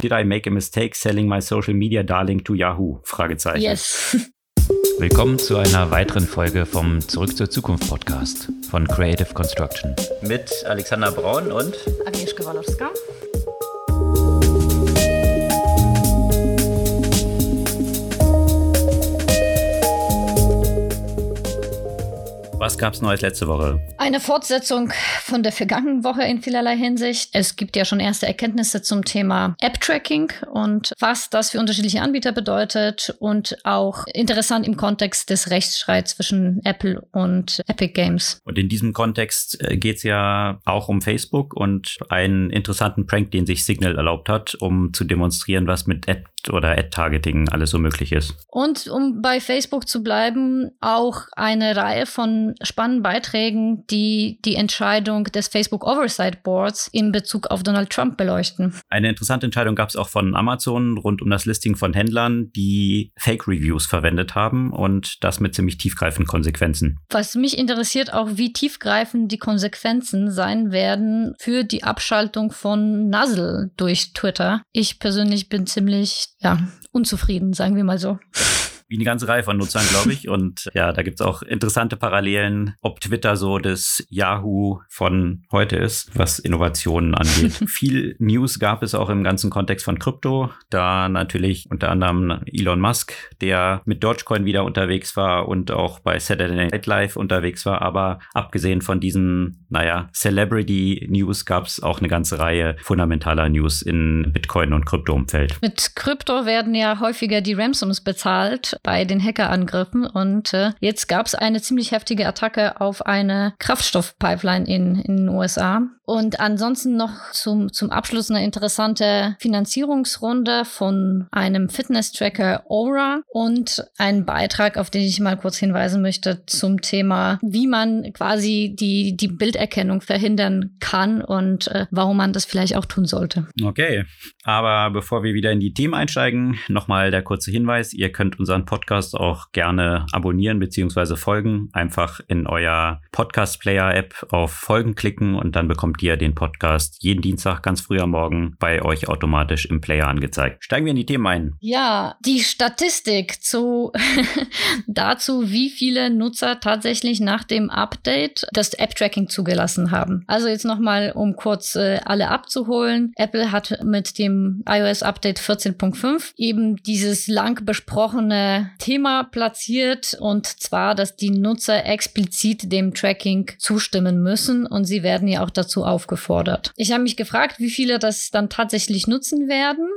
Did I make a mistake selling my social media darling to Yahoo? Fragezeichen. Yes. Willkommen zu einer weiteren Folge vom Zurück zur Zukunft Podcast von Creative Construction. Mit Alexander Braun und Agnieszka Walowska. Was gab's Neues letzte Woche? Eine Fortsetzung von der vergangenen Woche in vielerlei Hinsicht. Es gibt ja schon erste Erkenntnisse zum Thema App-Tracking und was das für unterschiedliche Anbieter bedeutet und auch interessant im Kontext des Rechtsstreits zwischen Apple und Epic Games. Und in diesem Kontext äh, geht's ja auch um Facebook und einen interessanten Prank, den sich Signal erlaubt hat, um zu demonstrieren, was mit Ad oder Ad-Targeting alles so möglich ist. Und um bei Facebook zu bleiben, auch eine Reihe von spannenden Beiträgen, die die Entscheidung des Facebook Oversight Boards in Bezug auf Donald Trump beleuchten. Eine interessante Entscheidung gab es auch von Amazon rund um das Listing von Händlern, die Fake-Reviews verwendet haben und das mit ziemlich tiefgreifenden Konsequenzen. Was mich interessiert, auch wie tiefgreifend die Konsequenzen sein werden für die Abschaltung von Nuzzle durch Twitter. Ich persönlich bin ziemlich, ja, unzufrieden, sagen wir mal so wie eine ganze Reihe von Nutzern, glaube ich. Und ja, da gibt's auch interessante Parallelen, ob Twitter so das Yahoo von heute ist, was Innovationen angeht. Viel News gab es auch im ganzen Kontext von Krypto, da natürlich unter anderem Elon Musk, der mit Dogecoin wieder unterwegs war und auch bei Saturday Night Live unterwegs war. Aber abgesehen von diesen, naja, Celebrity News gab's auch eine ganze Reihe fundamentaler News in Bitcoin und Krypto-Umfeld. Mit Krypto werden ja häufiger die Ransoms bezahlt bei den Hackerangriffen. Und äh, jetzt gab es eine ziemlich heftige Attacke auf eine Kraftstoffpipeline in, in den USA. Und ansonsten noch zum, zum Abschluss eine interessante Finanzierungsrunde von einem Fitness-Tracker Aura und einen Beitrag, auf den ich mal kurz hinweisen möchte, zum Thema, wie man quasi die, die Bilderkennung verhindern kann und äh, warum man das vielleicht auch tun sollte. Okay, aber bevor wir wieder in die Themen einsteigen, nochmal der kurze Hinweis, ihr könnt unseren Podcast auch gerne abonnieren bzw. folgen. Einfach in euer Podcast-Player-App auf Folgen klicken und dann bekommt ihr den Podcast jeden Dienstag ganz früh am Morgen bei euch automatisch im Player angezeigt. Steigen wir in die Themen ein. Ja, die Statistik zu dazu, wie viele Nutzer tatsächlich nach dem Update das App-Tracking zugelassen haben. Also jetzt nochmal, um kurz äh, alle abzuholen. Apple hat mit dem iOS-Update 14.5 eben dieses lang besprochene Thema platziert und zwar, dass die Nutzer explizit dem Tracking zustimmen müssen und sie werden ja auch dazu aufgefordert. Ich habe mich gefragt, wie viele das dann tatsächlich nutzen werden.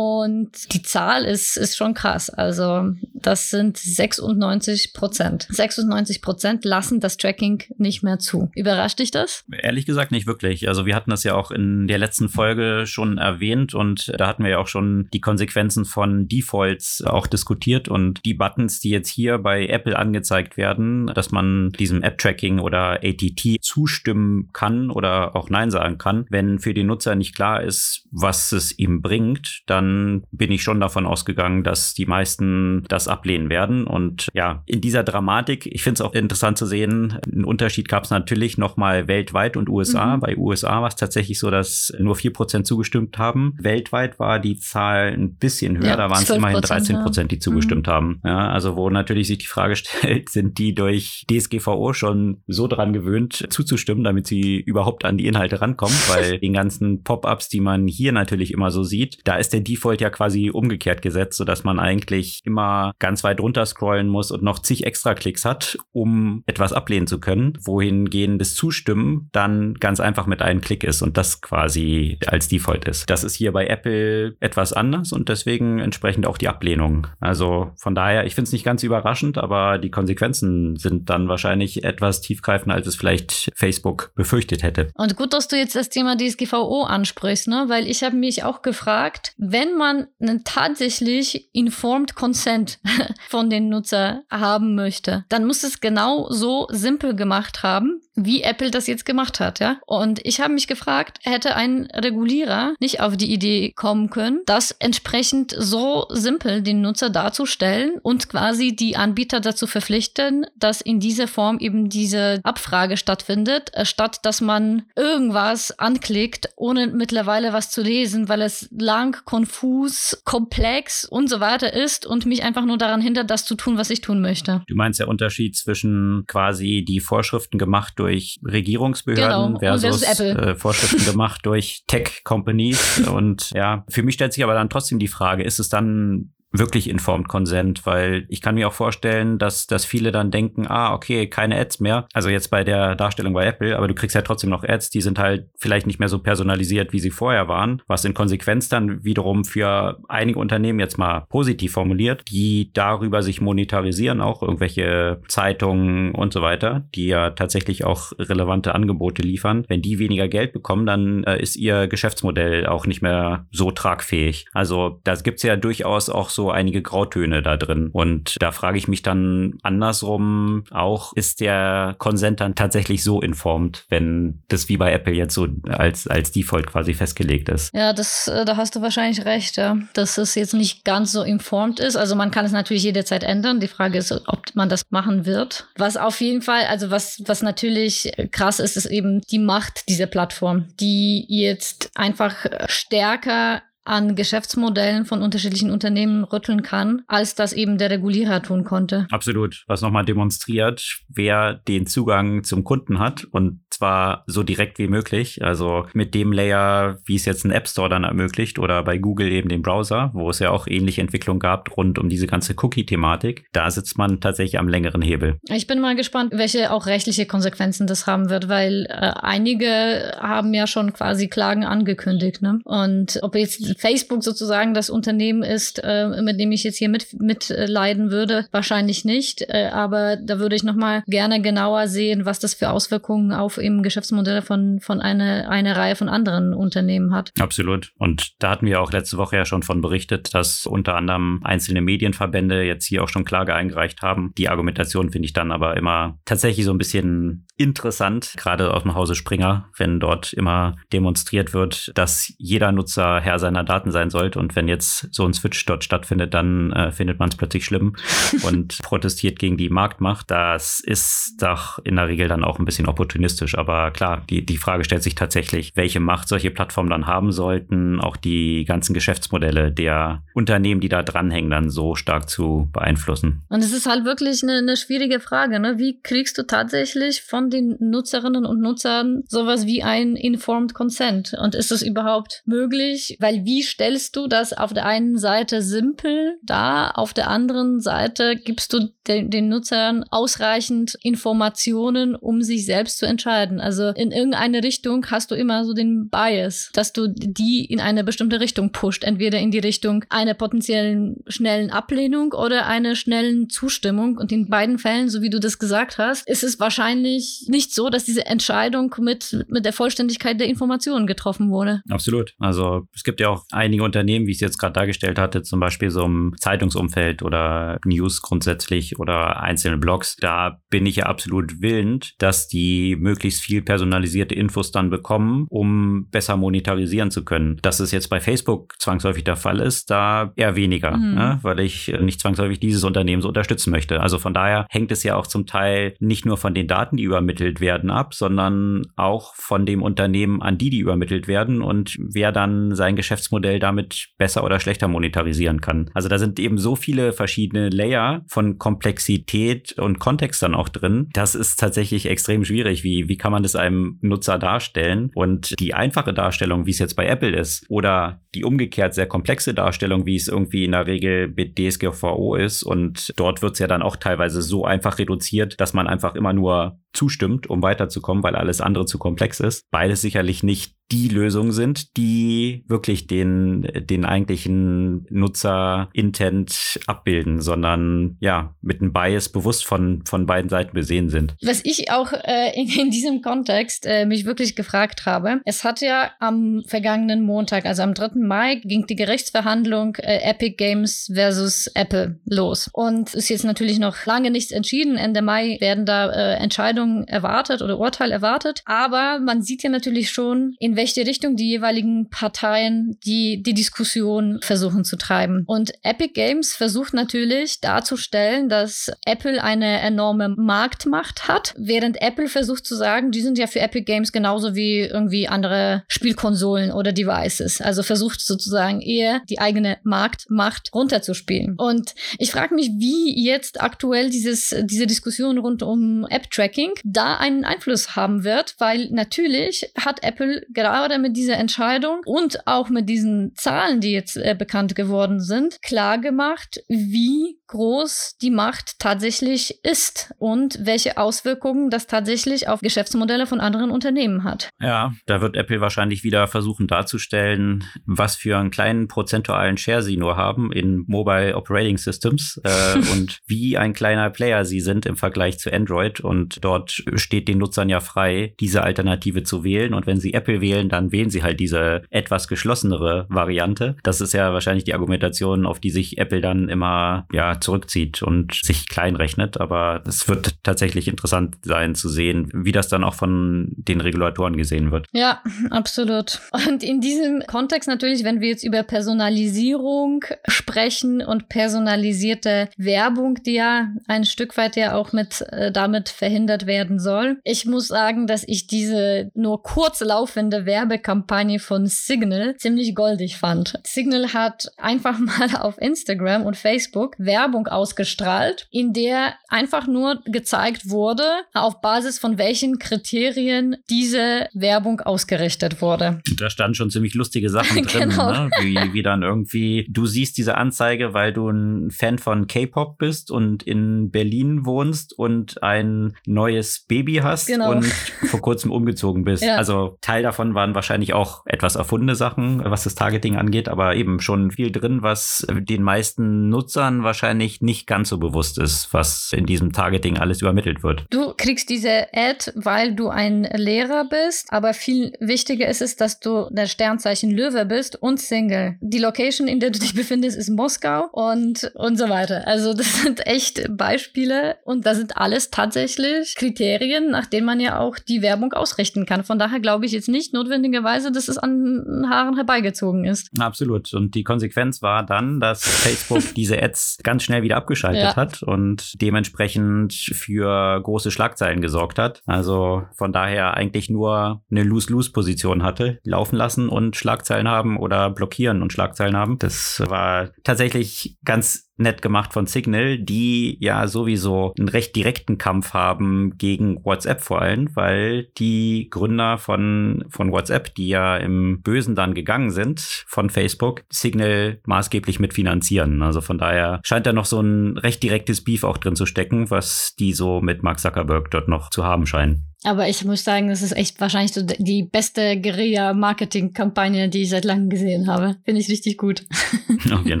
Und die Zahl ist, ist schon krass. Also das sind 96 Prozent. 96 Prozent lassen das Tracking nicht mehr zu. Überrascht dich das? Ehrlich gesagt nicht wirklich. Also wir hatten das ja auch in der letzten Folge schon erwähnt und da hatten wir ja auch schon die Konsequenzen von Defaults auch diskutiert und die Buttons, die jetzt hier bei Apple angezeigt werden, dass man diesem App-Tracking oder ATT zustimmen kann oder auch Nein sagen kann, wenn für den Nutzer nicht klar ist, was es ihm bringt, dann dann bin ich schon davon ausgegangen, dass die meisten das ablehnen werden. Und ja, in dieser Dramatik, ich finde es auch interessant zu sehen, einen Unterschied gab es natürlich nochmal weltweit und USA. Mhm. Bei USA war es tatsächlich so, dass nur 4% zugestimmt haben. Weltweit war die Zahl ein bisschen höher, ja, da waren es immerhin 13 Prozent, die zugestimmt mhm. haben. Ja, also wo natürlich sich die Frage stellt, sind die durch DSGVO schon so dran gewöhnt, zuzustimmen, damit sie überhaupt an die Inhalte rankommen, weil den ganzen Pop-ups, die man hier natürlich immer so sieht, da ist der Default ja quasi umgekehrt gesetzt, sodass man eigentlich immer ganz weit runter scrollen muss und noch zig extra Klicks hat, um etwas ablehnen zu können, wohingehend das Zustimmen dann ganz einfach mit einem Klick ist und das quasi als Default ist. Das ist hier bei Apple etwas anders und deswegen entsprechend auch die Ablehnung. Also von daher, ich finde es nicht ganz überraschend, aber die Konsequenzen sind dann wahrscheinlich etwas tiefgreifender, als es vielleicht Facebook befürchtet hätte. Und gut, dass du jetzt das Thema DSGVO ansprichst, ne? weil ich habe mich auch gefragt, wenn wenn man einen tatsächlich informed Consent von den Nutzer haben möchte, dann muss es genau so simpel gemacht haben, wie Apple das jetzt gemacht hat, ja. Und ich habe mich gefragt, hätte ein Regulierer nicht auf die Idee kommen können, das entsprechend so simpel den Nutzer darzustellen und quasi die Anbieter dazu verpflichten, dass in dieser Form eben diese Abfrage stattfindet, statt dass man irgendwas anklickt, ohne mittlerweile was zu lesen, weil es lang konfus konfus, komplex und so weiter ist und mich einfach nur daran hindert, das zu tun, was ich tun möchte. Du meinst der Unterschied zwischen quasi die Vorschriften gemacht durch Regierungsbehörden Genau, versus versus Apple. äh, Vorschriften gemacht durch Tech-Companies. Und ja, für mich stellt sich aber dann trotzdem die Frage, ist es dann wirklich informed consent, weil ich kann mir auch vorstellen, dass, dass viele dann denken, ah, okay, keine Ads mehr. Also jetzt bei der Darstellung bei Apple, aber du kriegst ja trotzdem noch Ads, die sind halt vielleicht nicht mehr so personalisiert, wie sie vorher waren, was in Konsequenz dann wiederum für einige Unternehmen jetzt mal positiv formuliert, die darüber sich monetarisieren, auch irgendwelche Zeitungen und so weiter, die ja tatsächlich auch relevante Angebote liefern. Wenn die weniger Geld bekommen, dann äh, ist ihr Geschäftsmodell auch nicht mehr so tragfähig. Also da gibt's ja durchaus auch einige Grautöne da drin. Und da frage ich mich dann andersrum auch, ist der Konsent dann tatsächlich so informed, wenn das wie bei Apple jetzt so als, als Default quasi festgelegt ist? Ja, das, äh, da hast du wahrscheinlich recht, ja. Dass es jetzt nicht ganz so informed ist. Also man kann es natürlich jederzeit ändern. Die Frage ist, ob man das machen wird. Was auf jeden Fall, also was, was natürlich krass ist, ist eben die Macht dieser Plattform, die jetzt einfach stärker an Geschäftsmodellen von unterschiedlichen Unternehmen rütteln kann, als das eben der Regulierer tun konnte. Absolut. Was nochmal demonstriert, wer den Zugang zum Kunden hat und zwar so direkt wie möglich. Also mit dem Layer, wie es jetzt ein App Store dann ermöglicht oder bei Google eben den Browser, wo es ja auch ähnliche Entwicklungen gab rund um diese ganze Cookie-Thematik. Da sitzt man tatsächlich am längeren Hebel. Ich bin mal gespannt, welche auch rechtliche Konsequenzen das haben wird, weil äh, einige haben ja schon quasi Klagen angekündigt. Ne? Und ob jetzt Facebook sozusagen das Unternehmen ist, äh, mit dem ich jetzt hier mit mitleiden würde, wahrscheinlich nicht. Äh, aber da würde ich noch mal gerne genauer sehen, was das für Auswirkungen auf eben Geschäftsmodelle von von einer eine Reihe von anderen Unternehmen hat. Absolut. Und da hatten wir auch letzte Woche ja schon von berichtet, dass unter anderem einzelne Medienverbände jetzt hier auch schon Klage eingereicht haben. Die Argumentation finde ich dann aber immer tatsächlich so ein bisschen interessant, gerade aus dem Hause Springer, wenn dort immer demonstriert wird, dass jeder Nutzer Herr seiner Daten sein sollte. Und wenn jetzt so ein Switch dort stattfindet, dann äh, findet man es plötzlich schlimm und protestiert gegen die Marktmacht. Das ist doch in der Regel dann auch ein bisschen opportunistisch. Aber klar, die, die Frage stellt sich tatsächlich, welche Macht solche Plattformen dann haben sollten, auch die ganzen Geschäftsmodelle der Unternehmen, die da dranhängen, dann so stark zu beeinflussen. Und es ist halt wirklich eine, eine schwierige Frage. Ne? Wie kriegst du tatsächlich von den Nutzerinnen und Nutzern sowas wie ein Informed Consent? Und ist es überhaupt möglich? Weil wie stellst du das auf der einen Seite simpel dar, auf der anderen Seite gibst du den, den Nutzern ausreichend Informationen, um sich selbst zu entscheiden? Also in irgendeine Richtung hast du immer so den Bias, dass du die in eine bestimmte Richtung pusht. Entweder in die Richtung einer potenziellen schnellen Ablehnung oder einer schnellen Zustimmung. Und in beiden Fällen, so wie du das gesagt hast, ist es wahrscheinlich nicht so, dass diese Entscheidung mit, mit der Vollständigkeit der Informationen getroffen wurde. Absolut. Also es gibt ja auch einige Unternehmen, wie ich es jetzt gerade dargestellt hatte, zum Beispiel so im Zeitungsumfeld oder News grundsätzlich oder einzelne Blogs. Da bin ich ja absolut willend, dass die möglichst viel personalisierte Infos dann bekommen, um besser monetarisieren zu können. Dass es jetzt bei Facebook zwangsläufig der Fall ist, da eher weniger, Mhm. ne? weil ich nicht zwangsläufig dieses Unternehmen so unterstützen möchte. Also von daher hängt es ja auch zum Teil nicht nur von den Daten, die übermittelt werden, ab, sondern auch von dem Unternehmen, an die die übermittelt werden und wer dann sein Geschäftsmodell damit besser oder schlechter monetarisieren kann. Also da sind eben so viele verschiedene Layer von Komplexität und Kontext dann auch drin. Das ist tatsächlich extrem schwierig. Wie, wie kann man das einem Nutzer darstellen? Und die einfache Darstellung, wie es jetzt bei Apple ist, oder die umgekehrt sehr komplexe Darstellung, wie es irgendwie in der Regel mit DSGVO ist. Und dort wird es ja dann auch teilweise so einfach reduziert, dass man einfach immer nur zustimmt, um weiterzukommen, weil alles andere zu komplex ist. Beides sicherlich nicht die Lösungen sind, die wirklich den, den eigentlichen Nutzer-Intent abbilden, sondern ja, mit einem Bias bewusst von, von beiden Seiten besehen sind. Was ich auch äh, in, in diesem Kontext äh, mich wirklich gefragt habe, es hat ja am vergangenen Montag, also am 3. Mai, ging die Gerichtsverhandlung äh, Epic Games versus Apple los. Und ist jetzt natürlich noch lange nichts entschieden. Ende Mai werden da äh, Entscheidungen erwartet oder Urteil erwartet. Aber man sieht ja natürlich schon, in welche Richtung die jeweiligen Parteien die, die Diskussion versuchen zu treiben. Und Epic Games versucht natürlich darzustellen, dass Apple eine enorme Marktmacht hat, während Apple versucht zu sagen, die sind ja für Epic Games genauso wie irgendwie andere Spielkonsolen oder Devices. Also versucht versucht sozusagen eher die eigene Marktmacht runterzuspielen. Und ich frage mich, wie jetzt aktuell dieses, diese Diskussion rund um App-Tracking da einen Einfluss haben wird, weil natürlich hat Apple gerade mit dieser Entscheidung und auch mit diesen Zahlen, die jetzt äh, bekannt geworden sind, klar gemacht, wie groß die Macht tatsächlich ist und welche Auswirkungen das tatsächlich auf Geschäftsmodelle von anderen Unternehmen hat. Ja, da wird Apple wahrscheinlich wieder versuchen darzustellen, was für einen kleinen prozentualen Share sie nur haben in Mobile Operating Systems äh, und wie ein kleiner Player sie sind im Vergleich zu Android. Und dort steht den Nutzern ja frei, diese Alternative zu wählen. Und wenn sie Apple wählen, dann wählen sie halt diese etwas geschlossenere Variante. Das ist ja wahrscheinlich die Argumentation, auf die sich Apple dann immer ja zurückzieht und sich klein rechnet. Aber es wird tatsächlich interessant sein zu sehen, wie das dann auch von den Regulatoren gesehen wird. Ja, absolut. Und in diesem Kontext natürlich, wenn wir jetzt über Personalisierung sprechen und personalisierte Werbung, die ja ein Stück weit ja auch mit äh, damit verhindert werden soll. Ich muss sagen, dass ich diese nur kurz laufende Werbekampagne von Signal ziemlich goldig fand. Signal hat einfach mal auf Instagram und Facebook Werbung Werbung ausgestrahlt, in der einfach nur gezeigt wurde, auf Basis von welchen Kriterien diese Werbung ausgerichtet wurde. Da standen schon ziemlich lustige Sachen drin, genau. ne? wie, wie dann irgendwie, du siehst diese Anzeige, weil du ein Fan von K-Pop bist und in Berlin wohnst und ein neues Baby hast genau. und vor kurzem umgezogen bist. Ja. Also Teil davon waren wahrscheinlich auch etwas erfundene Sachen, was das Targeting angeht, aber eben schon viel drin, was den meisten Nutzern wahrscheinlich wahrscheinlich nicht ganz so bewusst ist, was in diesem Targeting alles übermittelt wird. Du kriegst diese Ad, weil du ein Lehrer bist, aber viel wichtiger ist es, dass du der Sternzeichen Löwe bist und Single. Die Location, in der du dich befindest, ist Moskau und, und so weiter. Also das sind echt Beispiele und das sind alles tatsächlich Kriterien, nach denen man ja auch die Werbung ausrichten kann. Von daher glaube ich jetzt nicht notwendigerweise, dass es an Haaren herbeigezogen ist. Absolut. Und die Konsequenz war dann, dass Facebook diese Ads ganz schnell wieder abgeschaltet ja. hat und dementsprechend für große Schlagzeilen gesorgt hat. Also von daher eigentlich nur eine Lose-Lose-Position hatte, laufen lassen und Schlagzeilen haben oder blockieren und Schlagzeilen haben. Das war tatsächlich ganz nett gemacht von Signal, die ja sowieso einen recht direkten Kampf haben gegen WhatsApp vor allem, weil die Gründer von, von WhatsApp, die ja im Bösen dann gegangen sind von Facebook, Signal maßgeblich mitfinanzieren. Also von daher scheint da noch so ein recht direktes Beef auch drin zu stecken, was die so mit Mark Zuckerberg dort noch zu haben scheinen. Aber ich muss sagen, das ist echt wahrscheinlich so die beste Guerilla-Marketing-Kampagne, die ich seit langem gesehen habe. Finde ich richtig gut. Auf jeden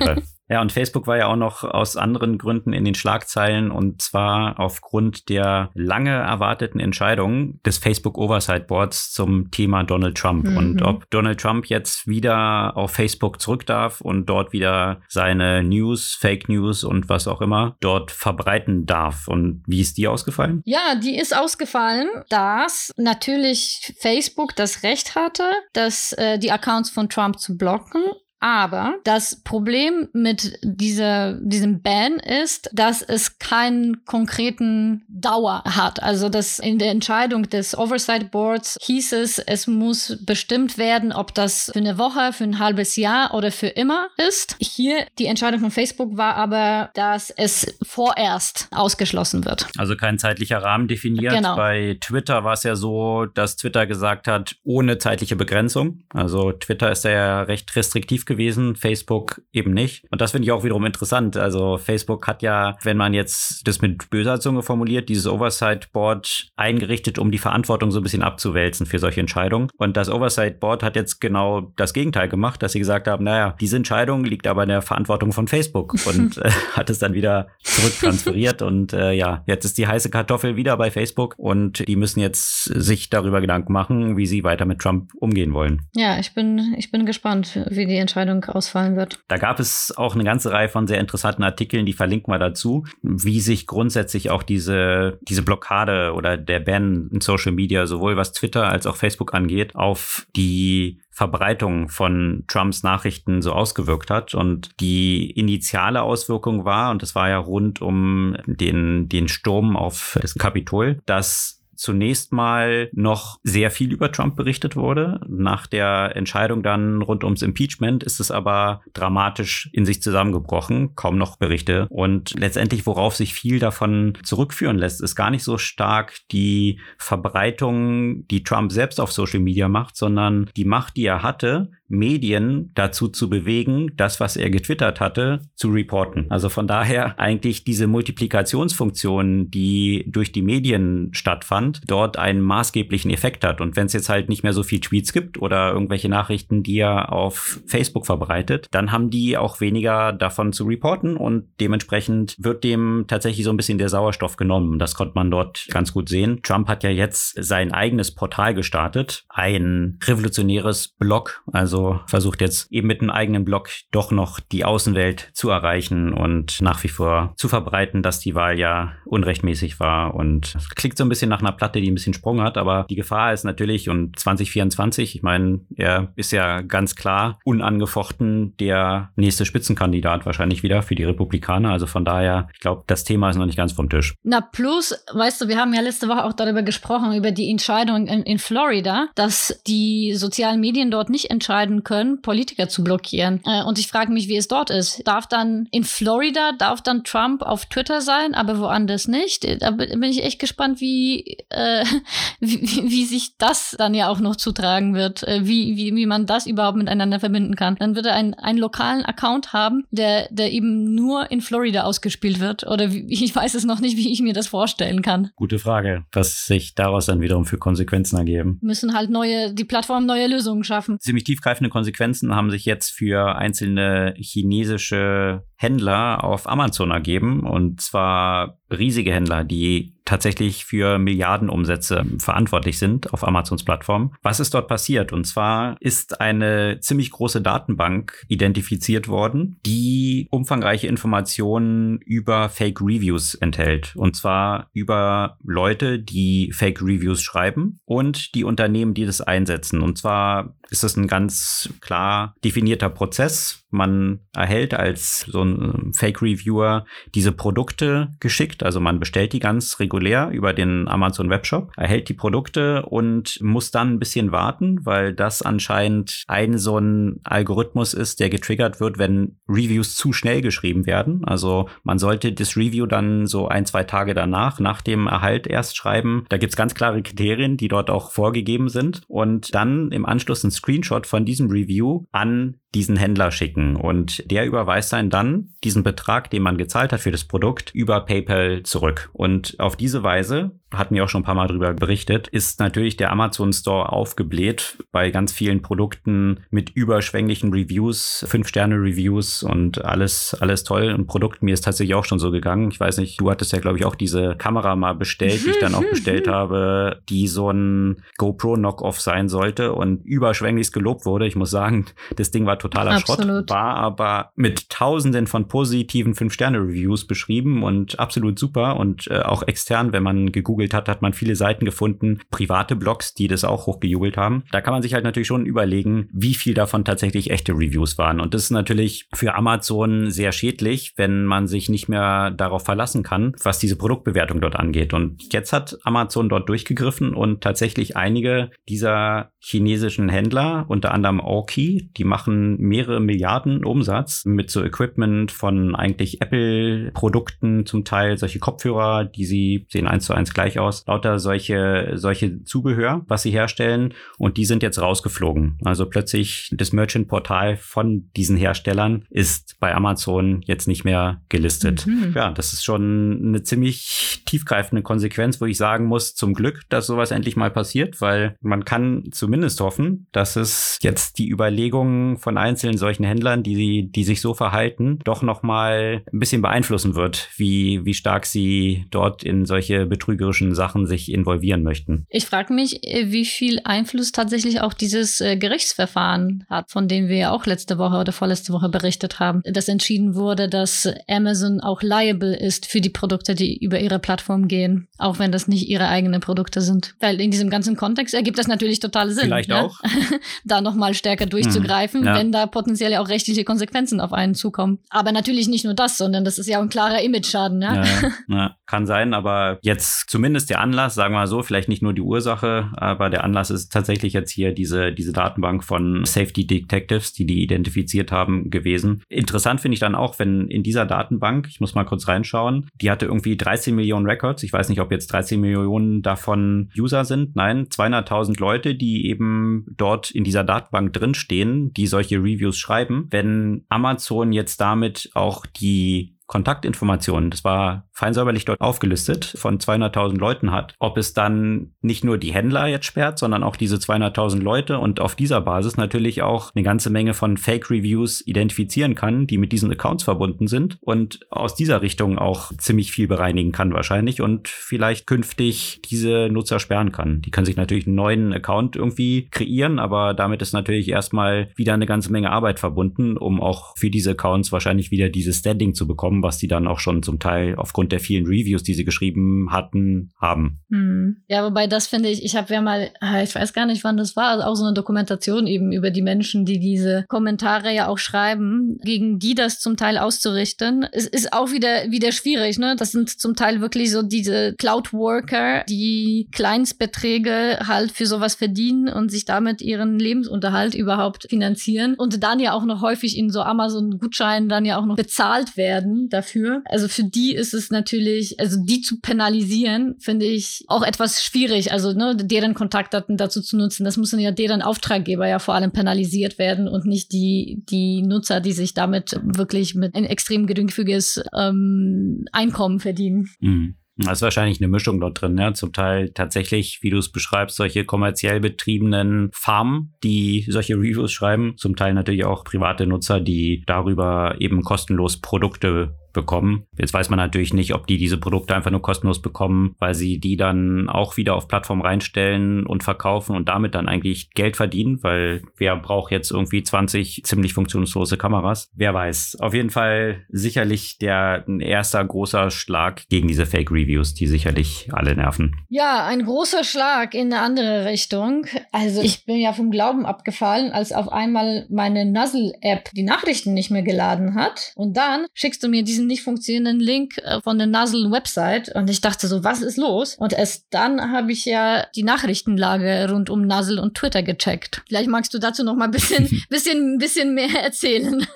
Fall. Ja, und Facebook war ja auch noch aus anderen Gründen in den Schlagzeilen und zwar aufgrund der lange erwarteten Entscheidung des Facebook Oversight Boards zum Thema Donald Trump mhm. und ob Donald Trump jetzt wieder auf Facebook zurück darf und dort wieder seine News, Fake News und was auch immer dort verbreiten darf. Und wie ist die ausgefallen? Ja, die ist ausgefallen, dass natürlich Facebook das Recht hatte, dass äh, die Accounts von Trump zu blocken aber das Problem mit dieser, diesem Ban ist, dass es keinen konkreten Dauer hat. Also, dass in der Entscheidung des Oversight Boards hieß es, es muss bestimmt werden, ob das für eine Woche, für ein halbes Jahr oder für immer ist. Hier die Entscheidung von Facebook war aber, dass es vorerst ausgeschlossen wird. Also kein zeitlicher Rahmen definiert. Genau. Bei Twitter war es ja so, dass Twitter gesagt hat, ohne zeitliche Begrenzung. Also Twitter ist ja recht restriktiv gewesen, Facebook eben nicht. Und das finde ich auch wiederum interessant. Also Facebook hat ja, wenn man jetzt das mit böser Zunge formuliert, dieses Oversight Board eingerichtet, um die Verantwortung so ein bisschen abzuwälzen für solche Entscheidungen. Und das Oversight Board hat jetzt genau das Gegenteil gemacht, dass sie gesagt haben, naja, diese Entscheidung liegt aber in der Verantwortung von Facebook und äh, hat es dann wieder zurücktransferiert. und äh, ja, jetzt ist die heiße Kartoffel wieder bei Facebook und die müssen jetzt sich darüber Gedanken machen, wie sie weiter mit Trump umgehen wollen. Ja, ich bin, ich bin gespannt, wie die Entscheidung Entscheidung ausfallen wird. Da gab es auch eine ganze Reihe von sehr interessanten Artikeln, die verlinken wir dazu, wie sich grundsätzlich auch diese, diese Blockade oder der Ban in Social Media, sowohl was Twitter als auch Facebook angeht, auf die Verbreitung von Trumps Nachrichten so ausgewirkt hat. Und die initiale Auswirkung war, und das war ja rund um den, den Sturm auf das Kapitol, dass zunächst mal noch sehr viel über Trump berichtet wurde. Nach der Entscheidung dann rund ums Impeachment ist es aber dramatisch in sich zusammengebrochen, kaum noch Berichte. Und letztendlich, worauf sich viel davon zurückführen lässt, ist gar nicht so stark die Verbreitung, die Trump selbst auf Social Media macht, sondern die Macht, die er hatte, Medien dazu zu bewegen, das, was er getwittert hatte, zu reporten. Also von daher eigentlich diese Multiplikationsfunktion, die durch die Medien stattfand, dort einen maßgeblichen Effekt hat. Und wenn es jetzt halt nicht mehr so viel Tweets gibt oder irgendwelche Nachrichten, die er auf Facebook verbreitet, dann haben die auch weniger davon zu reporten und dementsprechend wird dem tatsächlich so ein bisschen der Sauerstoff genommen. Das konnte man dort ganz gut sehen. Trump hat ja jetzt sein eigenes Portal gestartet, ein revolutionäres Blog, also also versucht jetzt eben mit einem eigenen Blog doch noch die Außenwelt zu erreichen und nach wie vor zu verbreiten, dass die Wahl ja unrechtmäßig war. Und es klingt so ein bisschen nach einer Platte, die ein bisschen Sprung hat, aber die Gefahr ist natürlich, und 2024, ich meine, er ist ja ganz klar unangefochten der nächste Spitzenkandidat wahrscheinlich wieder für die Republikaner. Also von daher, ich glaube, das Thema ist noch nicht ganz vom Tisch. Na, plus, weißt du, wir haben ja letzte Woche auch darüber gesprochen, über die Entscheidung in, in Florida, dass die sozialen Medien dort nicht entscheiden, entscheiden können, Politiker zu blockieren. Äh, und ich frage mich, wie es dort ist. Darf dann in Florida, darf dann Trump auf Twitter sein, aber woanders nicht? Da bin ich echt gespannt, wie, äh, wie, wie, sich das dann ja auch noch zutragen wird, äh, wie, wie, wie man das überhaupt miteinander verbinden kann. Dann wird er einen, einen lokalen Account haben, der, der eben nur in Florida ausgespielt wird. Oder wie, ich weiß es noch nicht, wie ich mir das vorstellen kann. Gute Frage, was sich daraus dann wiederum für Konsequenzen ergeben. Müssen halt neue, die Plattform neue Lösungen schaffen. Ziemlich tiefgreifend tiefgreifende Konsequenzen haben sich jetzt für einzelne chinesische Händler auf Amazon ergeben. Und zwar riesige Händler, die tatsächlich für Milliardenumsätze verantwortlich sind auf Amazons Plattform. Was ist dort passiert? Und zwar ist eine ziemlich große Datenbank identifiziert worden, die umfangreiche Informationen über Fake Reviews enthält. Und zwar über Leute, die Fake Reviews schreiben und die Unternehmen, die das einsetzen. Und zwar ist es ein ganz klar definierter Prozess. Man erhält als so ein Fake Reviewer diese Produkte geschickt. Also man bestellt die ganz regulär regulär über den Amazon Webshop, erhält die Produkte und muss dann ein bisschen warten, weil das anscheinend ein so ein Algorithmus ist, der getriggert wird, wenn Reviews zu schnell geschrieben werden. Also man sollte das Review dann so ein, zwei Tage danach, nach dem Erhalt erst schreiben. Da gibt's ganz klare Kriterien, die dort auch vorgegeben sind. Und dann im Anschluss ein Screenshot von diesem Review an diesen Händler schicken und der überweist einen dann diesen Betrag, den man gezahlt hat für das Produkt, über PayPal zurück. Und auf diese Weise hatten wir auch schon ein paar Mal darüber berichtet, ist natürlich der Amazon Store aufgebläht bei ganz vielen Produkten mit überschwänglichen Reviews, Fünf-Sterne-Reviews und alles, alles toll. Und Produkt, mir ist tatsächlich auch schon so gegangen. Ich weiß nicht, du hattest ja, glaube ich, auch diese Kamera mal bestellt, die ich dann auch bestellt habe, die so ein GoPro-Knockoff sein sollte und überschwänglich gelobt wurde. Ich muss sagen, das Ding war totaler absolut. Schrott, war aber mit tausenden von positiven Fünf-Sterne-Reviews beschrieben und absolut super und äh, auch extern, wenn man gegoogelt gegoogelt hat, hat man viele Seiten gefunden, private Blogs, die das auch hochgejubelt haben. Da kann man sich halt natürlich schon überlegen, wie viel davon tatsächlich echte Reviews waren. Und das ist natürlich für Amazon sehr schädlich, wenn man sich nicht mehr darauf verlassen kann, was diese Produktbewertung dort angeht. Und jetzt hat Amazon dort durchgegriffen und tatsächlich einige dieser chinesischen Händler, unter anderem Orki, die machen mehrere Milliarden Umsatz mit so Equipment von eigentlich Apple-Produkten zum Teil, solche Kopfhörer, die sie sehen eins zu eins gleich gleich aus. Lauter solche, solche Zubehör, was sie herstellen. Und die sind jetzt rausgeflogen. Also plötzlich das Merchant-Portal von diesen Herstellern ist bei Amazon jetzt nicht mehr gelistet. Mhm. Ja, das ist schon eine ziemlich tiefgreifende Konsequenz, wo ich sagen muss, zum Glück, dass sowas endlich mal passiert, weil man kann zumindest hoffen, dass es jetzt die Überlegungen von einzelnen solchen Händlern, die, die sich so verhalten, doch noch mal ein bisschen beeinflussen wird, wie, wie stark sie dort in solche betrügerischen politischen Sachen sich involvieren möchten. Ich frage mich, äh, wie viel Einfluss tatsächlich auch dieses äh, Gerichtsverfahren hat, von dem wir ja auch letzte Woche oder vorletzte Woche berichtet haben, dass entschieden wurde, dass Amazon auch liable ist für die Produkte, die über ihre Plattform gehen, auch wenn das nicht ihre eigenen Produkte sind. Weil in diesem ganzen Kontext ergibt das natürlich total Sinn. Vielleicht ne? auch. da nochmal stärker durchzugreifen, hm, ja. wenn da potenziell auch rechtliche Konsequenzen auf einen zukommen. Aber natürlich nicht nur das, sondern das ist ja auch ein klarer Image-Schaden. Ja? Ja, ja. kann sein, aber jetzt zumindest zumindest der Anlass, sagen wir mal so, vielleicht nicht nur die Ursache, aber der Anlass ist tatsächlich jetzt hier diese, diese Datenbank von Safety Detectives, die die identifiziert haben, gewesen. Interessant finde ich dann auch, wenn in dieser Datenbank, ich muss mal kurz reinschauen, die hatte irgendwie 13 Millionen Records. Ich weiß nicht, ob jetzt 13 Millionen davon User sind. Nein, 200.000 Leute, die eben dort in dieser Datenbank drinstehen, die solche Reviews schreiben. Wenn Amazon jetzt damit auch die Kontaktinformationen, das war fein säuberlich dort aufgelistet, von 200.000 Leuten hat, ob es dann nicht nur die Händler jetzt sperrt, sondern auch diese 200.000 Leute und auf dieser Basis natürlich auch eine ganze Menge von Fake-Reviews identifizieren kann, die mit diesen Accounts verbunden sind und aus dieser Richtung auch ziemlich viel bereinigen kann wahrscheinlich und vielleicht künftig diese Nutzer sperren kann. Die können sich natürlich einen neuen Account irgendwie kreieren, aber damit ist natürlich erstmal wieder eine ganze Menge Arbeit verbunden, um auch für diese Accounts wahrscheinlich wieder dieses Standing zu bekommen bekommen, was die dann auch schon zum Teil aufgrund der vielen Reviews, die sie geschrieben hatten, haben. Hm. Ja, wobei das finde ich, ich habe ja mal, ah, ich weiß gar nicht, wann das war, also auch so eine Dokumentation eben über die Menschen, die diese Kommentare ja auch schreiben, gegen die das zum Teil auszurichten. Es ist auch wieder, wieder schwierig, ne? Das sind zum Teil wirklich so diese Cloud-Worker, die Kleinstbeträge halt für sowas verdienen und sich damit ihren Lebensunterhalt überhaupt finanzieren und dann ja auch noch häufig in so Amazon-Gutscheinen dann ja auch noch bezahlt werden dafür. Also für die ist es natürlich, also die zu penalisieren, finde ich auch etwas schwierig. Also ne, deren Kontaktdaten dazu zu nutzen, das müssen ja deren Auftraggeber ja vor allem penalisiert werden und nicht die, die Nutzer, die sich damit wirklich mit ein extrem geringfügiges ähm, Einkommen verdienen. Mhm. Das ist wahrscheinlich eine Mischung dort drin, ja. Zum Teil tatsächlich, wie du es beschreibst, solche kommerziell betriebenen Farmen, die solche Reviews schreiben. Zum Teil natürlich auch private Nutzer, die darüber eben kostenlos Produkte bekommen. Jetzt weiß man natürlich nicht, ob die diese Produkte einfach nur kostenlos bekommen, weil sie die dann auch wieder auf Plattform reinstellen und verkaufen und damit dann eigentlich Geld verdienen, weil wer braucht jetzt irgendwie 20 ziemlich funktionslose Kameras? Wer weiß. Auf jeden Fall sicherlich der ein erster großer Schlag gegen diese Fake Reviews, die sicherlich alle nerven. Ja, ein großer Schlag in eine andere Richtung. Also ich bin ja vom Glauben abgefallen, als auf einmal meine Nuzzle-App die Nachrichten nicht mehr geladen hat. Und dann schickst du mir diesen nicht funktionierenden Link äh, von der Nuzzle-Website und ich dachte so, was ist los? Und erst dann habe ich ja die Nachrichtenlage rund um Nuzzle und Twitter gecheckt. Vielleicht magst du dazu noch mal ein bisschen, bisschen, bisschen mehr erzählen.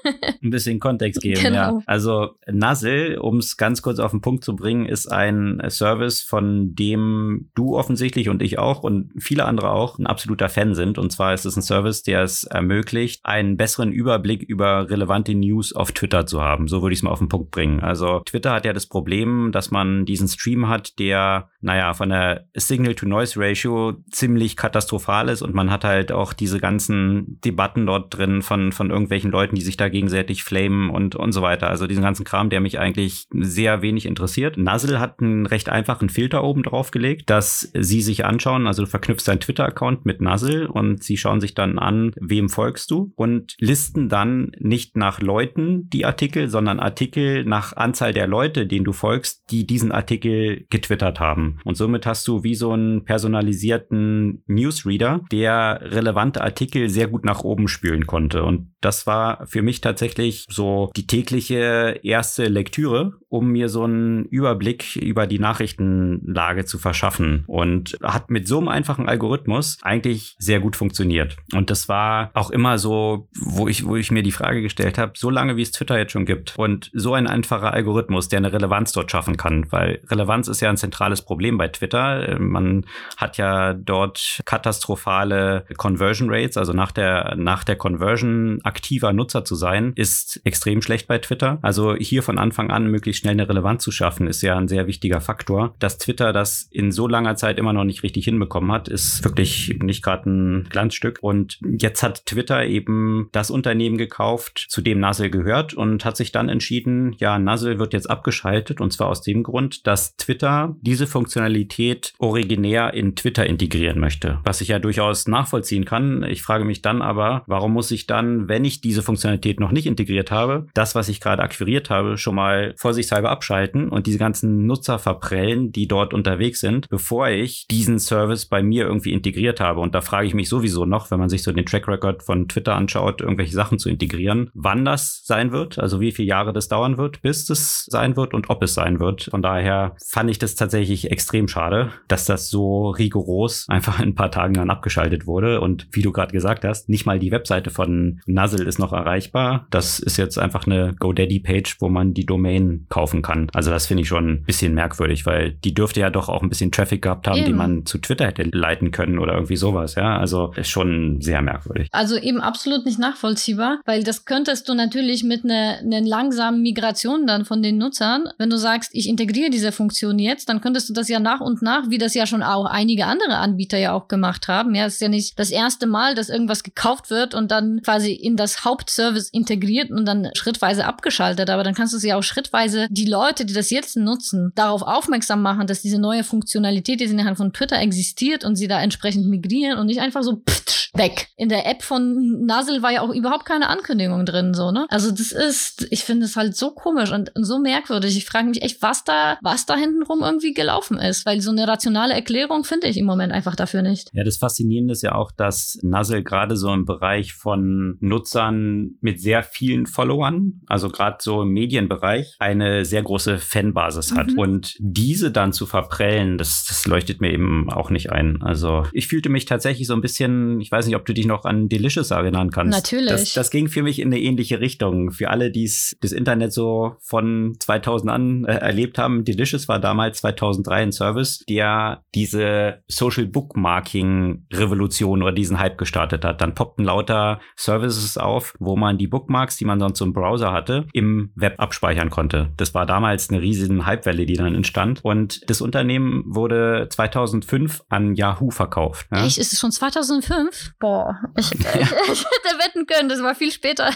ein bisschen Kontext geben, genau. ja. Also Nuzzle, um es ganz kurz auf den Punkt zu bringen, ist ein Service, von dem du offensichtlich und ich auch und viele andere auch ein absoluter Fan sind. Und zwar ist es ein Service, der es ermöglicht, einen besseren Überblick über relevante News auf Twitter zu haben. So würde ich es mal auf den Punkt bringen. Also Twitter hat ja das Problem, dass man diesen Stream hat, der, naja, von der Signal-to-Noise-Ratio ziemlich katastrophal ist und man hat halt auch diese ganzen Debatten dort drin von, von irgendwelchen Leuten, die sich da gegenseitig flamen und, und so weiter. Also diesen ganzen Kram, der mich eigentlich sehr wenig interessiert. Nuzzle hat einen recht einfachen Filter oben drauf gelegt, dass sie sich anschauen, also du verknüpfst deinen Twitter-Account mit Nuzzle und sie schauen sich dann an, wem folgst du und listen dann nicht nach Leuten die Artikel, sondern Artikel nach Anzahl der Leute, denen du folgst, die diesen Artikel getwittert haben. Und somit hast du wie so einen personalisierten Newsreader, der relevante Artikel sehr gut nach oben spülen konnte. Und das war für mich tatsächlich so die tägliche erste Lektüre, um mir so einen Überblick über die Nachrichtenlage zu verschaffen. Und hat mit so einem einfachen Algorithmus eigentlich sehr gut funktioniert. Und das war auch immer so, wo ich, wo ich mir die Frage gestellt habe, so lange wie es Twitter jetzt schon gibt und so ein einfacher Algorithmus, der eine Relevanz dort schaffen kann, weil Relevanz ist ja ein zentrales Problem bei Twitter. Man hat ja dort katastrophale Conversion Rates, also nach der, nach der Conversion aktiver Nutzer zu sein, ist extrem schlecht bei Twitter. Also hier von Anfang an möglichst schnell eine Relevanz zu schaffen, ist ja ein sehr wichtiger Faktor. Dass Twitter das in so langer Zeit immer noch nicht richtig hinbekommen hat, ist wirklich nicht gerade ein Glanzstück. Und jetzt hat Twitter eben das Unternehmen gekauft, zu dem Nasel gehört und hat sich dann entschieden, ja, Nuzzle wird jetzt abgeschaltet und zwar aus dem Grund, dass Twitter diese Funktionalität originär in Twitter integrieren möchte, was ich ja durchaus nachvollziehen kann. Ich frage mich dann aber, warum muss ich dann, wenn ich diese Funktionalität noch nicht integriert habe, das, was ich gerade akquiriert habe, schon mal vorsichtshalber abschalten und diese ganzen Nutzer verprellen, die dort unterwegs sind, bevor ich diesen Service bei mir irgendwie integriert habe. Und da frage ich mich sowieso noch, wenn man sich so den Track Record von Twitter anschaut, irgendwelche Sachen zu integrieren, wann das sein wird, also wie viele Jahre das dauern wird, bis es sein wird und ob es sein wird. Von daher fand ich das tatsächlich extrem schade, dass das so rigoros einfach in ein paar Tagen dann abgeschaltet wurde. Und wie du gerade gesagt hast, nicht mal die Webseite von Nuzzle ist noch erreichbar. Das ist jetzt einfach eine GoDaddy-Page, wo man die Domain kaufen kann. Also das finde ich schon ein bisschen merkwürdig, weil die dürfte ja doch auch ein bisschen Traffic gehabt haben, eben. die man zu Twitter hätte leiten können oder irgendwie sowas. Ja, also ist schon sehr merkwürdig. Also eben absolut nicht nachvollziehbar, weil das könntest du natürlich mit einer eine langsamen Migration dann von den Nutzern, wenn du sagst, ich integriere diese Funktion jetzt, dann könntest du das ja nach und nach, wie das ja schon auch einige andere Anbieter ja auch gemacht haben. Ja, es ist ja nicht das erste Mal, dass irgendwas gekauft wird und dann quasi in das Hauptservice integriert und dann schrittweise abgeschaltet. Aber dann kannst du sie auch schrittweise die Leute, die das jetzt nutzen, darauf aufmerksam machen, dass diese neue Funktionalität, die innerhalb von Twitter existiert und sie da entsprechend migrieren und nicht einfach so pft, weg. In der App von Nuzzle war ja auch überhaupt keine Ankündigung drin, so, ne? Also das ist, ich finde es halt so komisch und, und so merkwürdig. Ich frage mich echt, was da, was da hintenrum irgendwie gelaufen ist, weil so eine rationale Erklärung finde ich im Moment einfach dafür nicht. Ja, das Faszinierende ist ja auch, dass Nuzzle gerade so im Bereich von Nutzern mit sehr vielen Followern, also gerade so im Medienbereich, eine sehr große Fanbasis hat. Mhm. Und diese dann zu verprellen, das, das leuchtet mir eben auch nicht ein. Also ich fühlte mich tatsächlich so ein bisschen, ich weiß nicht, ob du dich noch an Delicious erinnern kannst. Natürlich. Das, das ging für mich in eine ähnliche Richtung. Für alle, die das Internet so von 2000 an äh, erlebt haben, Delicious war damals 2003 ein Service, der diese Social Bookmarking Revolution oder diesen Hype gestartet hat. Dann poppten lauter Services auf, wo man die Bookmarks, die man sonst im Browser hatte, im Web abspeichern konnte. Das war damals eine riesige Hypewelle, die dann entstand. Und das Unternehmen wurde 2005 an Yahoo verkauft. Ja? Echt? Ist es schon 2005? Boah, ich, ich, ich hätte wetten können, das war viel später.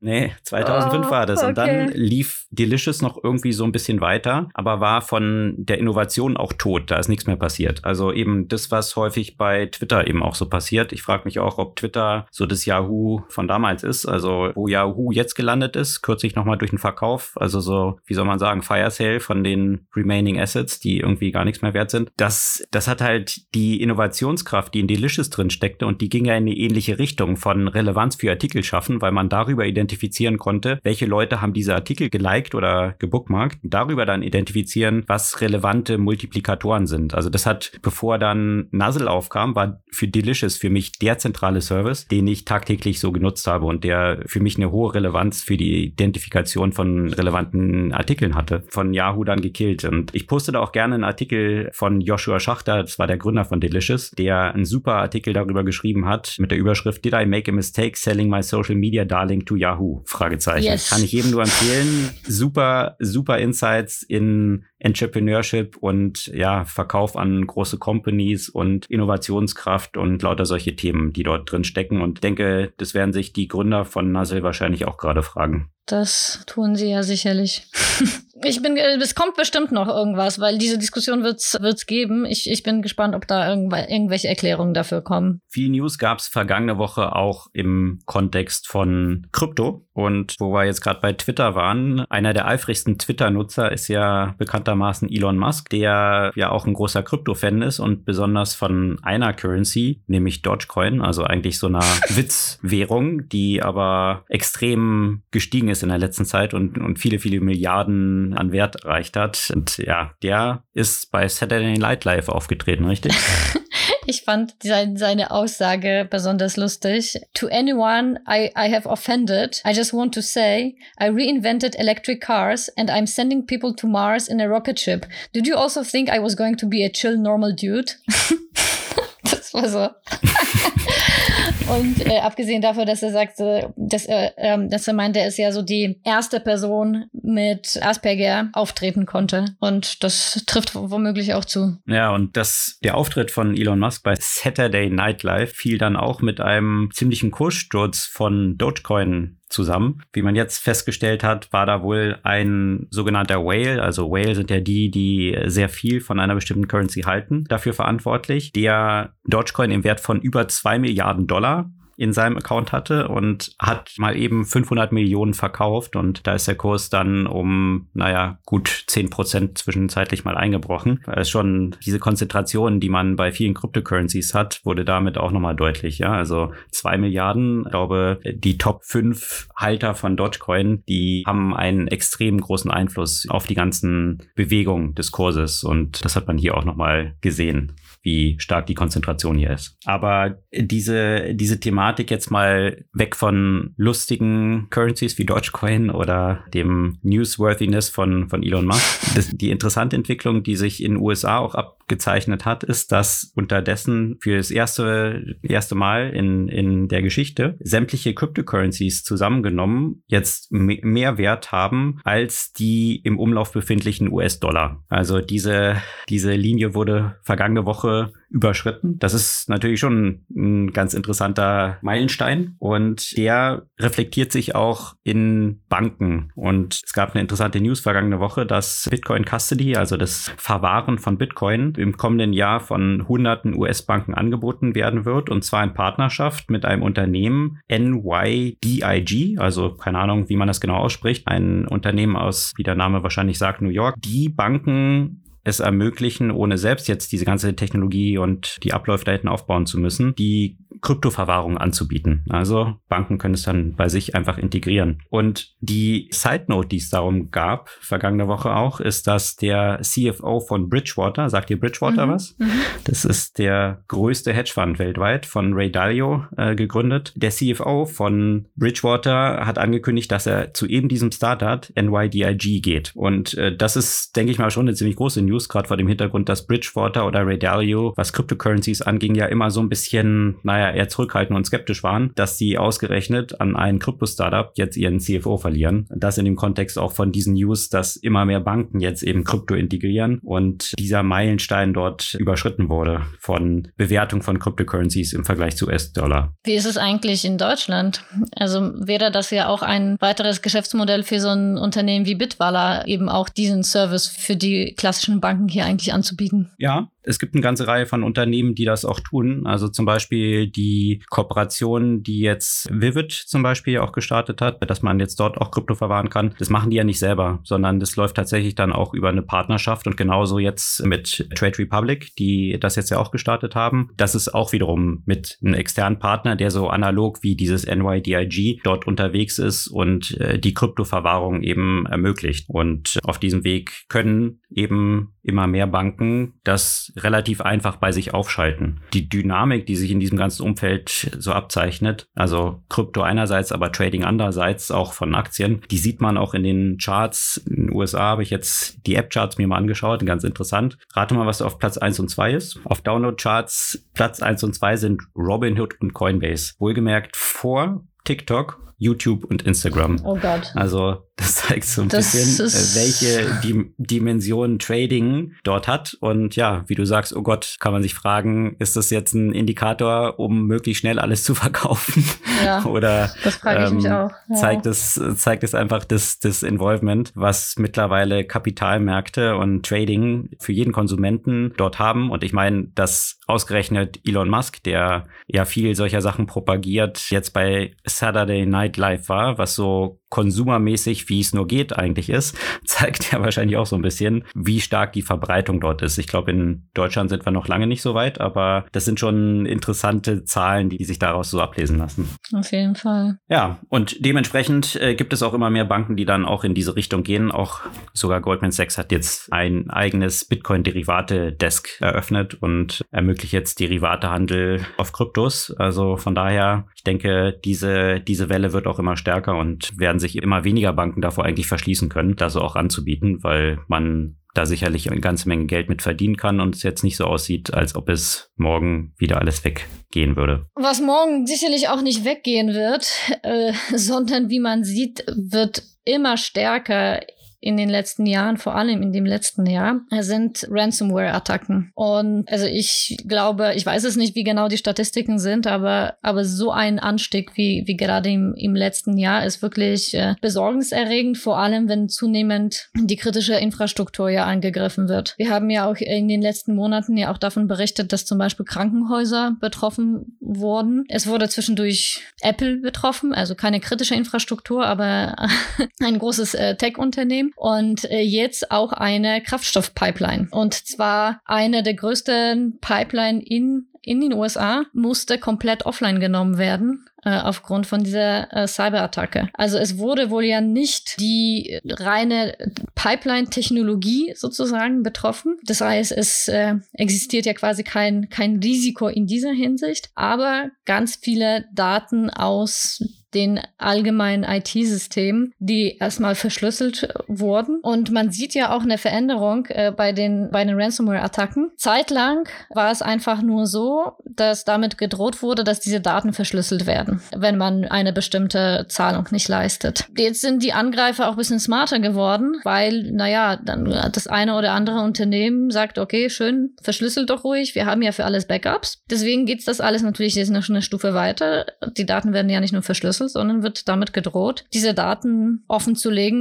Nee, 2005 oh, war das. Und okay. dann lief Delicious noch irgendwie so ein bisschen weiter, aber war von der Innovation auch tot. Da ist nichts mehr passiert. Also eben das, was häufig bei Twitter eben auch so passiert. Ich frage mich auch, ob Twitter so das Yahoo von damals ist. Also wo Yahoo jetzt gelandet ist, kürzlich nochmal durch den Verkauf. Also so, wie soll man sagen, Fire Sale von den Remaining Assets, die irgendwie gar nichts mehr wert sind. Das, das hat halt die Innovationskraft, die in Delicious drin steckte und die ging ja in eine ähnliche Richtung von Relevanz für Artikel schaffen, weil man darüber identifizieren konnte, welche Leute haben diese Artikel geliked oder gebookmarkt und darüber dann identifizieren, was relevante Multiplikatoren sind. Also das hat, bevor dann Nuzzle aufkam, war für Delicious für mich der zentrale Service, den ich tagtäglich so genutzt habe und der für mich eine hohe Relevanz für die Identifikation von relevanten Artikeln hatte. Von Yahoo dann gekillt. Und ich postete auch gerne einen Artikel von Joshua Schachter, das war der Gründer von Delicious, der einen super Artikel darüber geschrieben hat mit der Überschrift Did I make a mistake selling my social media Darling to Yahoo? Fragezeichen. Yes. Kann ich jedem nur empfehlen. Super, super Insights in Entrepreneurship und ja, Verkauf an große Companies und Innovationskraft und lauter solche Themen, die dort drin stecken. Und denke, das werden sich die Gründer von Nuzzle wahrscheinlich auch gerade fragen. Das tun sie ja sicherlich. ich bin, äh, es kommt bestimmt noch irgendwas, weil diese Diskussion wird's, wird's geben. Ich, ich bin gespannt, ob da irgendwelche Erklärungen dafür kommen. Viel News gab's vergangene Woche auch im Kontext von Krypto. Und wo wir jetzt gerade bei Twitter waren, einer der eifrigsten Twitter-Nutzer ist ja bekanntermaßen Elon Musk, der ja auch ein großer Krypto-Fan ist und besonders von einer Currency, nämlich Dogecoin, also eigentlich so einer Witzwährung, die aber extrem gestiegen ist in der letzten Zeit und, und viele, viele Milliarden an Wert erreicht hat. Und ja, der ist bei Saturday Night Live aufgetreten, richtig? Ich fand seine Aussage besonders lustig. To anyone I, I have offended, I just want to say, I reinvented electric cars and I'm sending people to Mars in a rocket ship. Did you also think I was going to be a chill, normal dude? das war so. Und äh, abgesehen davon, dass er sagte, dass er, ähm, dass er meinte, er ist ja so die erste Person mit Asperger auftreten konnte. Und das trifft womöglich auch zu. Ja, und das, der Auftritt von Elon Musk bei Saturday Night Live fiel dann auch mit einem ziemlichen Kurssturz von Dogecoin zusammen. Wie man jetzt festgestellt hat, war da wohl ein sogenannter Whale, also Whale sind ja die, die sehr viel von einer bestimmten Currency halten, dafür verantwortlich, der Dogecoin im Wert von über zwei Milliarden Dollar in seinem Account hatte und hat mal eben 500 Millionen verkauft und da ist der Kurs dann um, naja, gut 10 Prozent zwischenzeitlich mal eingebrochen. Das ist schon diese Konzentration, die man bei vielen Cryptocurrencies hat, wurde damit auch nochmal deutlich. Ja, also zwei Milliarden. Ich glaube, die Top 5 Halter von Dogecoin, die haben einen extrem großen Einfluss auf die ganzen Bewegungen des Kurses. Und das hat man hier auch nochmal gesehen wie stark die Konzentration hier ist. Aber diese, diese Thematik jetzt mal weg von lustigen Currencies wie Dogecoin oder dem Newsworthiness von, von Elon Musk. Das, die interessante Entwicklung, die sich in den USA auch abgezeichnet hat, ist, dass unterdessen für das erste, erste Mal in, in der Geschichte sämtliche Cryptocurrencies zusammengenommen jetzt mehr Wert haben als die im Umlauf befindlichen US-Dollar. Also diese, diese Linie wurde vergangene Woche Woche überschritten. Das ist natürlich schon ein ganz interessanter Meilenstein und der reflektiert sich auch in Banken. Und es gab eine interessante News vergangene Woche, dass Bitcoin Custody, also das Verwahren von Bitcoin, im kommenden Jahr von hunderten US-Banken angeboten werden wird und zwar in Partnerschaft mit einem Unternehmen NYDIG, also keine Ahnung, wie man das genau ausspricht, ein Unternehmen aus, wie der Name wahrscheinlich sagt, New York, die Banken es ermöglichen, ohne selbst jetzt diese ganze Technologie und die Abläufe da hinten aufbauen zu müssen, die Kryptoverwahrung anzubieten. Also Banken können es dann bei sich einfach integrieren. Und die Side Note, die es darum gab, vergangene Woche auch, ist, dass der CFO von Bridgewater, sagt ihr Bridgewater mhm. was? Mhm. Das ist der größte Hedgefonds weltweit von Ray Dalio äh, gegründet. Der CFO von Bridgewater hat angekündigt, dass er zu eben diesem Startup NYDIG geht. Und äh, das ist, denke ich mal, schon eine ziemlich große News, gerade vor dem Hintergrund, dass Bridgewater oder Ray Dalio, was Cryptocurrencies anging, ja immer so ein bisschen, naja, eher zurückhaltend und skeptisch waren, dass sie ausgerechnet an ein Krypto-Startup jetzt ihren CFO verlieren. Das in dem Kontext auch von diesen News, dass immer mehr Banken jetzt eben Krypto integrieren und dieser Meilenstein dort überschritten wurde von Bewertung von Cryptocurrencies im Vergleich zu US-Dollar. Wie ist es eigentlich in Deutschland? Also wäre das ja auch ein weiteres Geschäftsmodell für so ein Unternehmen wie Bitwala, eben auch diesen Service für die klassischen Banken hier eigentlich anzubieten? Ja, es gibt eine ganze Reihe von Unternehmen, die das auch tun. Also zum Beispiel die Kooperation, die jetzt Vivid zum Beispiel auch gestartet hat, dass man jetzt dort auch Krypto verwahren kann. Das machen die ja nicht selber, sondern das läuft tatsächlich dann auch über eine Partnerschaft und genauso jetzt mit Trade Republic, die das jetzt ja auch gestartet haben. Das ist auch wiederum mit einem externen Partner, der so analog wie dieses NYDIG dort unterwegs ist und äh, die Kryptoverwahrung eben ermöglicht. Und auf diesem Weg können eben immer mehr Banken das relativ einfach bei sich aufschalten. Die Dynamik, die sich in diesem ganzen Umfeld so abzeichnet, also Krypto einerseits, aber Trading andererseits auch von Aktien, die sieht man auch in den Charts. In den USA habe ich jetzt die App-Charts mir mal angeschaut, ganz interessant. Rate mal, was auf Platz 1 und 2 ist. Auf Download-Charts Platz 1 und 2 sind Robinhood und Coinbase. Wohlgemerkt vor TikTok YouTube und Instagram. Oh Gott. Also das zeigt so ein das bisschen, äh, welche Dim Dimension Trading dort hat. Und ja, wie du sagst, oh Gott, kann man sich fragen, ist das jetzt ein Indikator, um möglichst schnell alles zu verkaufen? Ja, Oder das frage ich ähm, mich auch. Ja. Zeigt es zeigt es einfach das, das Involvement, was mittlerweile Kapitalmärkte und Trading für jeden Konsumenten dort haben. Und ich meine, dass ausgerechnet Elon Musk, der ja viel solcher Sachen propagiert, jetzt bei Saturday Night Live war, was so konsumermäßig, wie es nur geht, eigentlich ist, zeigt ja wahrscheinlich auch so ein bisschen, wie stark die Verbreitung dort ist. Ich glaube, in Deutschland sind wir noch lange nicht so weit, aber das sind schon interessante Zahlen, die sich daraus so ablesen lassen. Auf jeden Fall. Ja, und dementsprechend äh, gibt es auch immer mehr Banken, die dann auch in diese Richtung gehen. Auch sogar Goldman Sachs hat jetzt ein eigenes Bitcoin-Derivate-Desk eröffnet und ermöglicht jetzt Derivatehandel auf Kryptos. Also von daher, ich denke, diese, diese Welle wird auch immer stärker und werden sich immer weniger Banken davor eigentlich verschließen können, das auch anzubieten, weil man da sicherlich eine ganze Menge Geld mit verdienen kann und es jetzt nicht so aussieht, als ob es morgen wieder alles weggehen würde. Was morgen sicherlich auch nicht weggehen wird, äh, sondern wie man sieht, wird immer stärker in den letzten Jahren, vor allem in dem letzten Jahr, sind Ransomware-Attacken. Und also ich glaube, ich weiß es nicht, wie genau die Statistiken sind, aber, aber so ein Anstieg wie, wie gerade im, im letzten Jahr ist wirklich äh, besorgniserregend, vor allem wenn zunehmend die kritische Infrastruktur ja angegriffen wird. Wir haben ja auch in den letzten Monaten ja auch davon berichtet, dass zum Beispiel Krankenhäuser betroffen wurden. Es wurde zwischendurch Apple betroffen, also keine kritische Infrastruktur, aber ein großes äh, Tech-Unternehmen. Fracking und äh, jetzt auch eine Kraftstoffpipeline. Und zwar eine der größten Pipeline in in den USA musste komplett offline genommen werden aufgrund von dieser äh, Cyberattacke. Also es wurde wohl ja nicht die reine Pipeline-Technologie sozusagen betroffen. Das heißt, es äh, existiert ja quasi kein, kein Risiko in dieser Hinsicht, aber ganz viele Daten aus den allgemeinen IT-Systemen, die erstmal verschlüsselt wurden. Und man sieht ja auch eine Veränderung äh, bei den, bei den Ransomware-Attacken. Zeitlang war es einfach nur so, dass damit gedroht wurde, dass diese Daten verschlüsselt werden, wenn man eine bestimmte Zahlung nicht leistet. Jetzt sind die Angreifer auch ein bisschen smarter geworden, weil, naja, dann das eine oder andere Unternehmen sagt, okay, schön, verschlüsselt doch ruhig, wir haben ja für alles Backups. Deswegen geht's das alles natürlich jetzt noch eine Stufe weiter. Die Daten werden ja nicht nur verschlüsselt, Schlüssel, sondern wird damit gedroht, diese Daten offen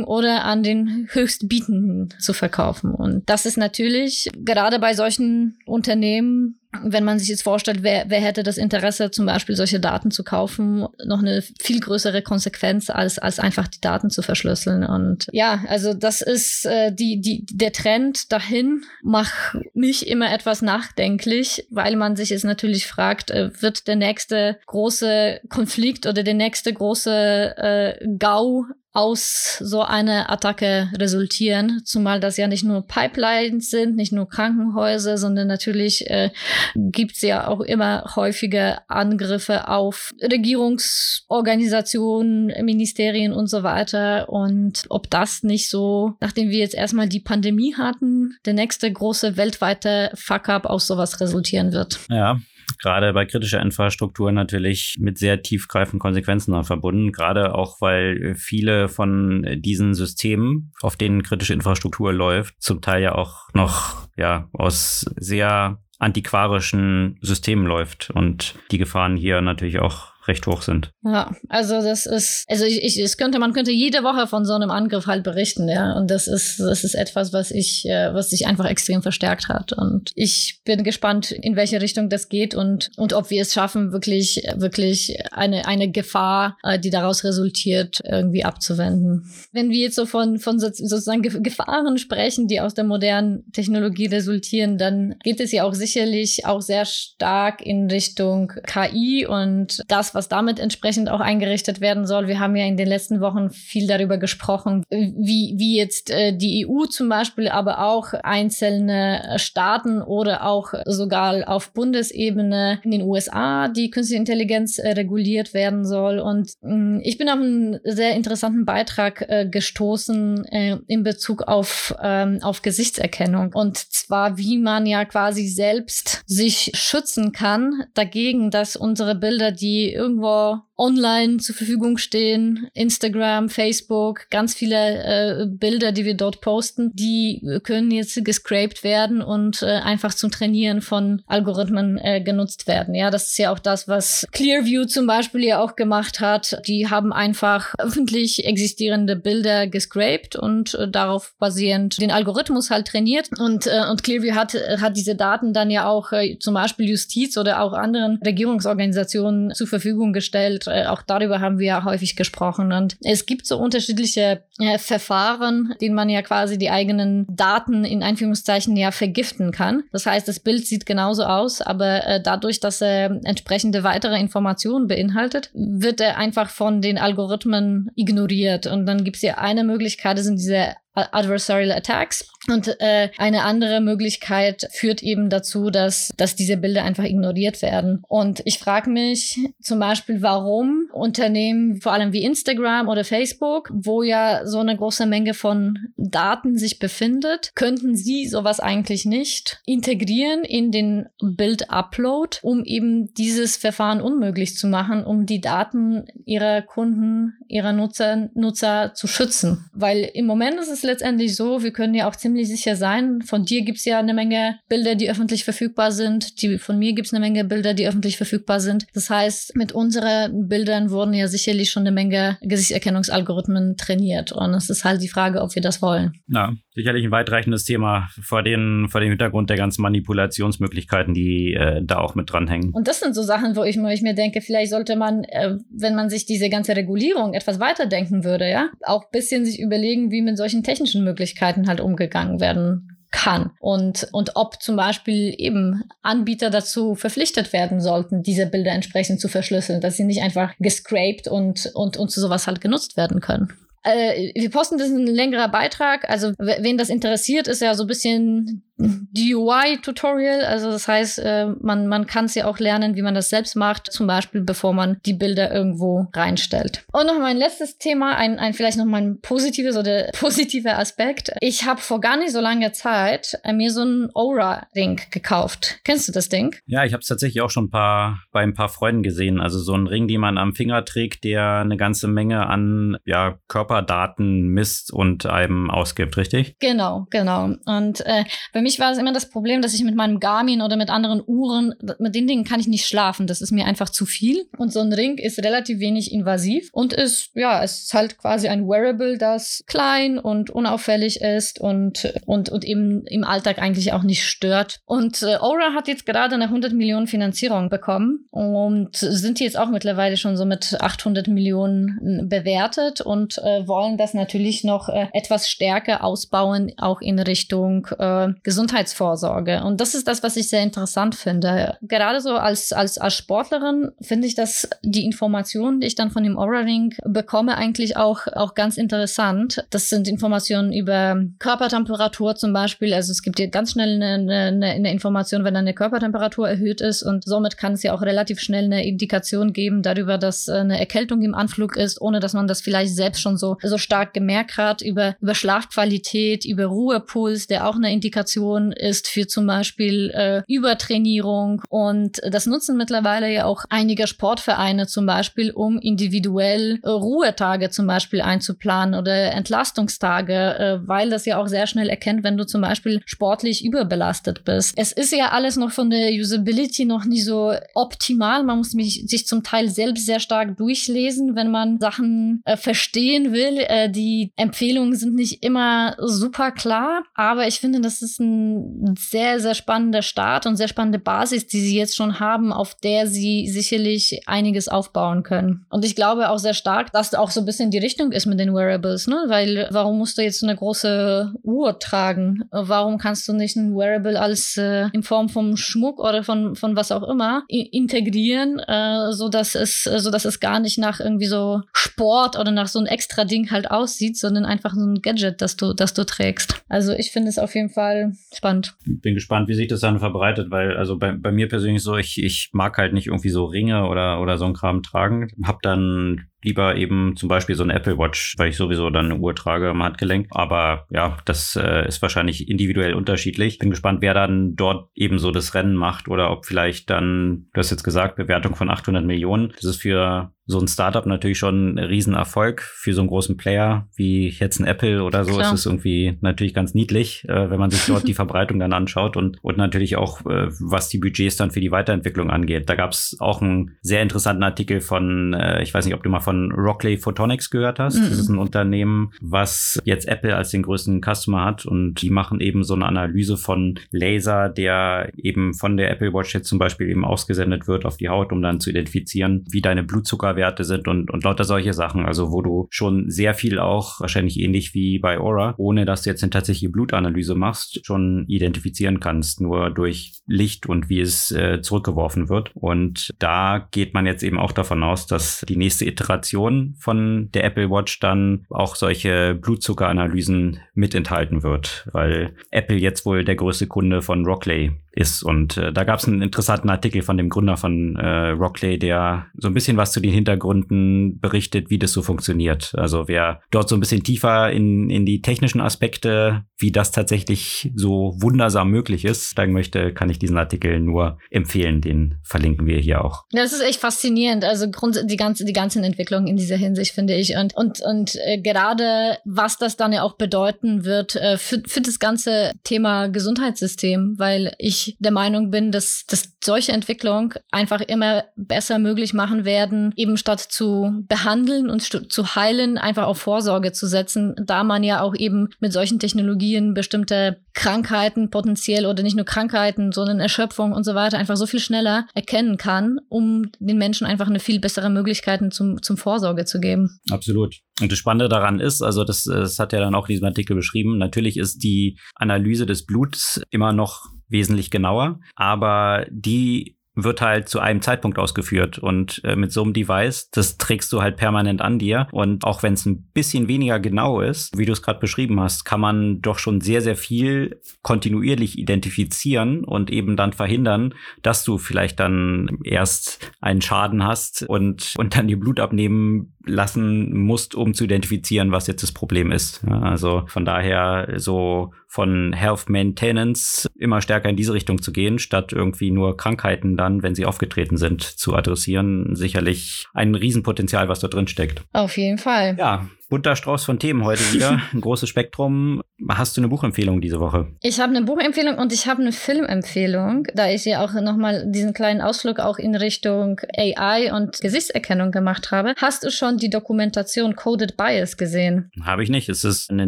oder an den Höchstbietenden zu verkaufen. Und das ist natürlich gerade bei solchen Unternehmen wenn man sich jetzt vorstellt, wer, wer hätte das Interesse, zum Beispiel solche Daten zu kaufen, noch eine viel größere Konsequenz, als, als einfach die Daten zu verschlüsseln. Und ja, also das ist äh, die, die, der Trend dahin macht mich immer etwas nachdenklich, weil man sich jetzt natürlich fragt, äh, wird der nächste große Konflikt oder der nächste große äh, GAU aus so einer Attacke resultieren, zumal das ja nicht nur Pipelines sind, nicht nur Krankenhäuser, sondern natürlich äh, gibt es ja auch immer häufige Angriffe auf Regierungsorganisationen, Ministerien und so weiter. Und ob das nicht so, nachdem wir jetzt erstmal die Pandemie hatten, der nächste große weltweite Fuck-up aus sowas resultieren wird. Ja, gerade bei kritischer Infrastruktur natürlich mit sehr tiefgreifenden Konsequenzen verbunden, gerade auch weil viele von diesen Systemen, auf denen kritische Infrastruktur läuft, zum Teil ja auch noch ja aus sehr antiquarischen Systemen läuft und die Gefahren hier natürlich auch recht hoch sind. Ja, also das ist, also ich, ich es könnte, man könnte jede Woche von so einem Angriff halt berichten, ja. Und das ist, das ist etwas, was ich, äh, was sich einfach extrem verstärkt hat. Und ich bin gespannt, in welche Richtung das geht und, und ob wir es schaffen, wirklich, wirklich eine, eine Gefahr, äh, die daraus resultiert, irgendwie abzuwenden. Wenn wir jetzt so von, von sozusagen Gefahren sprechen, die aus der modernen Technologie resultieren, dann geht es ja auch sicherlich auch sehr stark in Richtung KI und das, was damit entsprechend auch eingerichtet werden soll. Wir haben ja in den letzten Wochen viel darüber gesprochen, wie, wie jetzt äh, die EU zum Beispiel, aber auch einzelne Staaten oder auch sogar auf Bundesebene in den USA die künstliche Intelligenz äh, reguliert werden soll. Und mh, mm, ich bin auf einen sehr interessanten Beitrag äh, gestoßen äh, in Bezug auf, ähm, auf Gesichtserkennung. Und zwar, wie man ja quasi selbst sich schützen kann dagegen, dass unsere Bilder, die irgendwo online zur Verfügung stehen. Instagram, Facebook, ganz viele äh, Bilder, die wir dort posten, die können jetzt gescraped werden und äh, einfach zum Trainieren von Algorithmen äh, genutzt werden. Ja, das ist ja auch das, was Clearview zum Beispiel ja auch gemacht hat. Die haben einfach öffentlich existierende Bilder gescraped und äh, darauf basierend den Algorithmus halt trainiert. Und, äh, und Clearview hat, hat diese Daten dann ja auch äh, zum Beispiel Justiz oder auch anderen Regierungsorganisationen zur Verfügung gestellt äh, auch darüber haben wir ja häufig gesprochen. Und es gibt so unterschiedliche äh, Verfahren, denen man ja quasi die eigenen Daten in Einführungszeichen ja vergiften kann. Das heißt, das Bild sieht genauso aus, aber äh, dadurch, dass er entsprechende weitere Informationen beinhaltet, wird er einfach von den Algorithmen ignoriert. Und dann gibt es ja eine Möglichkeit, das sind diese Adversarial Attacks. Und äh, eine andere Möglichkeit führt eben dazu, dass, dass diese Bilder einfach ignoriert werden. Und ich frage mich zum Beispiel, warum Unternehmen, vor allem wie Instagram oder Facebook, wo ja so eine große Menge von Daten sich befindet, könnten sie sowas eigentlich nicht integrieren in den Bild-Upload, um eben dieses Verfahren unmöglich zu machen, um die Daten ihrer Kunden, ihrer Nutzer, Nutzer zu schützen. Weil im Moment ist es letztendlich so, wir können ja auch ziemlich sicher sein, von dir gibt es ja eine Menge Bilder, die öffentlich verfügbar sind, die, von mir gibt es eine Menge Bilder, die öffentlich verfügbar sind. Das heißt, mit unseren Bildern wurden ja sicherlich schon eine Menge Gesichtserkennungsalgorithmen trainiert. Und es ist halt die Frage, ob wir das wollen. Ja, sicherlich ein weitreichendes Thema vor, den, vor dem Hintergrund der ganzen Manipulationsmöglichkeiten, die äh, da auch mit dranhängen. Und das sind so Sachen, wo ich, wo ich mir denke, vielleicht sollte man, äh, wenn man sich diese ganze Regulierung etwas weiterdenken würde, ja, auch ein bisschen sich überlegen, wie mit solchen technischen Möglichkeiten halt umgegangen werden kann und, und ob zum Beispiel eben Anbieter dazu verpflichtet werden sollten, diese Bilder entsprechend zu verschlüsseln, dass sie nicht einfach gescraped und, und, und zu sowas halt genutzt werden können. Äh, wir posten das in ein längerer Beitrag. Also, wen das interessiert, ist ja so ein bisschen DUI-Tutorial. Also das heißt, äh, man, man kann es ja auch lernen, wie man das selbst macht, zum Beispiel bevor man die Bilder irgendwo reinstellt. Und noch mein letztes Thema, ein, ein vielleicht noch mein positives oder positiver Aspekt. Ich habe vor gar nicht so langer Zeit äh, mir so einen Aura-Ring gekauft. Kennst du das Ding? Ja, ich habe es tatsächlich auch schon ein paar, bei ein paar Freunden gesehen. Also so ein Ring, den man am Finger trägt, der eine ganze Menge an ja, Körperdaten misst und einem ausgibt, richtig? Genau, genau. Und äh, bei mir mich war es immer das Problem, dass ich mit meinem Garmin oder mit anderen Uhren, mit den Dingen kann ich nicht schlafen. Das ist mir einfach zu viel. Und so ein Ring ist relativ wenig invasiv und ist, ja, es ist halt quasi ein Wearable, das klein und unauffällig ist und, und, und eben im Alltag eigentlich auch nicht stört. Und äh, Aura hat jetzt gerade eine 100 Millionen Finanzierung bekommen und sind jetzt auch mittlerweile schon so mit 800 Millionen bewertet und äh, wollen das natürlich noch äh, etwas stärker ausbauen, auch in Richtung äh, Gesundheitsvorsorge. Und das ist das, was ich sehr interessant finde. Gerade so als, als, als Sportlerin finde ich, dass die Informationen, die ich dann von dem Aura Ring bekomme, eigentlich auch, auch ganz interessant. Das sind Informationen über Körpertemperatur zum Beispiel. Also es gibt hier ganz schnell eine, eine, eine Information, wenn eine Körpertemperatur erhöht ist und somit kann es ja auch relativ schnell eine Indikation geben darüber, dass eine Erkältung im Anflug ist, ohne dass man das vielleicht selbst schon so, so stark gemerkt hat, über, über Schlafqualität, über Ruhepuls, der auch eine Indikation Indikation ist für zum Beispiel äh, Übertrainierung. Und das nutzen mittlerweile ja auch einige Sportvereine zum Beispiel, um individuell äh, Ruhetage zum Beispiel einzuplanen oder Entlastungstage, äh, weil das ja auch sehr schnell erkennt, wenn du zum Beispiel sportlich überbelastet bist. Es ist ja alles noch von der Usability noch nicht so optimal. Man muss mich, sich zum Teil selbst sehr stark durchlesen, wenn man Sachen äh, verstehen will. Äh, die Empfehlungen sind nicht immer super klar, aber ich finde, das ist ein ein sehr, sehr spannender Start und sehr spannende Basis, die sie jetzt schon haben, auf der sie sicherlich einiges aufbauen können. Und ich glaube auch sehr stark, dass auch so ein bisschen die Richtung ist mit den Wearables, ne? Weil warum musst du jetzt eine große Uhr tragen? Warum kannst du nicht ein Wearable als äh, in Form von Schmuck oder von, von was auch immer integrieren, äh, so es, so es gar nicht nach irgendwie so Sport oder nach so ein extra Ding halt aussieht, sondern einfach so ein Gadget, das du, das du trägst. Also ich finde es auf jeden Fall spannend. Bin gespannt, wie sich das dann verbreitet, weil also bei, bei mir persönlich so, ich, ich mag halt nicht irgendwie so Ringe oder, oder so ein Kram tragen. Hab dann lieber eben zum Beispiel so ein Apple Watch, weil ich sowieso dann eine Uhr trage am Handgelenk. Aber ja, das äh, ist wahrscheinlich individuell unterschiedlich. Bin gespannt, wer dann dort eben so das Rennen macht oder ob vielleicht dann, du hast jetzt gesagt, Bewertung von 800 Millionen. Das ist für so ein Startup natürlich schon ein Riesenerfolg. Für so einen großen Player wie jetzt ein Apple oder so Klar. ist es irgendwie natürlich ganz niedlich, äh, wenn man sich dort die Verbreitung dann anschaut und, und natürlich auch, äh, was die Budgets dann für die Weiterentwicklung angeht. Da gab es auch einen sehr interessanten Artikel von, äh, ich weiß nicht, ob du mal von Rockley Photonics gehört hast. Mhm. Das ist ein Unternehmen, was jetzt Apple als den größten Customer hat und die machen eben so eine Analyse von Laser, der eben von der Apple Watch jetzt zum Beispiel eben ausgesendet wird auf die Haut, um dann zu identifizieren, wie deine Blutzucker Werte sind und, und lauter solche Sachen. Also wo du schon sehr viel auch, wahrscheinlich ähnlich wie bei Aura, ohne dass du jetzt eine tatsächliche Blutanalyse machst, schon identifizieren kannst, nur durch Licht und wie es äh, zurückgeworfen wird. Und da geht man jetzt eben auch davon aus, dass die nächste Iteration von der Apple Watch dann auch solche Blutzuckeranalysen mit enthalten wird, weil Apple jetzt wohl der größte Kunde von Rockley ist. Und äh, da gab es einen interessanten Artikel von dem Gründer von äh, Rockley, der so ein bisschen was zu den Hintergründen berichtet, wie das so funktioniert. Also wer dort so ein bisschen tiefer in, in die technischen Aspekte, wie das tatsächlich so wundersam möglich ist, steigen möchte, kann ich diesen Artikel nur empfehlen. Den verlinken wir hier auch. Das ist echt faszinierend. Also Grund, die ganze, die ganzen Entwicklungen in dieser Hinsicht, finde ich. Und, und, und äh, gerade was das dann ja auch bedeuten wird äh, für, für das ganze Thema Gesundheitssystem, weil ich der Meinung bin, dass, dass solche Entwicklung einfach immer besser möglich machen werden, eben statt zu behandeln und zu heilen, einfach auf Vorsorge zu setzen, da man ja auch eben mit solchen Technologien bestimmte Krankheiten potenziell oder nicht nur Krankheiten, sondern Erschöpfung und so weiter einfach so viel schneller erkennen kann, um den Menschen einfach eine viel bessere Möglichkeiten zum, zum Vorsorge zu geben. Absolut. Und das Spannende daran ist, also das, das hat ja dann auch in diesem Artikel beschrieben, natürlich ist die Analyse des Bluts immer noch wesentlich genauer, aber die wird halt zu einem Zeitpunkt ausgeführt. Und äh, mit so einem Device, das trägst du halt permanent an dir. Und auch wenn es ein bisschen weniger genau ist, wie du es gerade beschrieben hast, kann man doch schon sehr, sehr viel kontinuierlich identifizieren und eben dann verhindern, dass du vielleicht dann erst einen Schaden hast und, und dann dir Blut abnehmen lassen musst, um zu identifizieren, was jetzt das Problem ist. Ja, also von daher so von Health Maintenance immer stärker in diese Richtung zu gehen, statt irgendwie nur Krankheiten dann, wenn sie aufgetreten sind, zu adressieren. Sicherlich ein Riesenpotenzial, was da drin steckt. Auf jeden Fall. Ja, bunter Strauß von Themen heute wieder. Ein großes Spektrum. Hast du eine Buchempfehlung diese Woche? Ich habe eine Buchempfehlung und ich habe eine Filmempfehlung, da ich ja auch nochmal diesen kleinen Ausflug auch in Richtung AI und Gesichtserkennung gemacht habe. Hast du schon die Dokumentation Coded Bias gesehen? Habe ich nicht. Ist es eine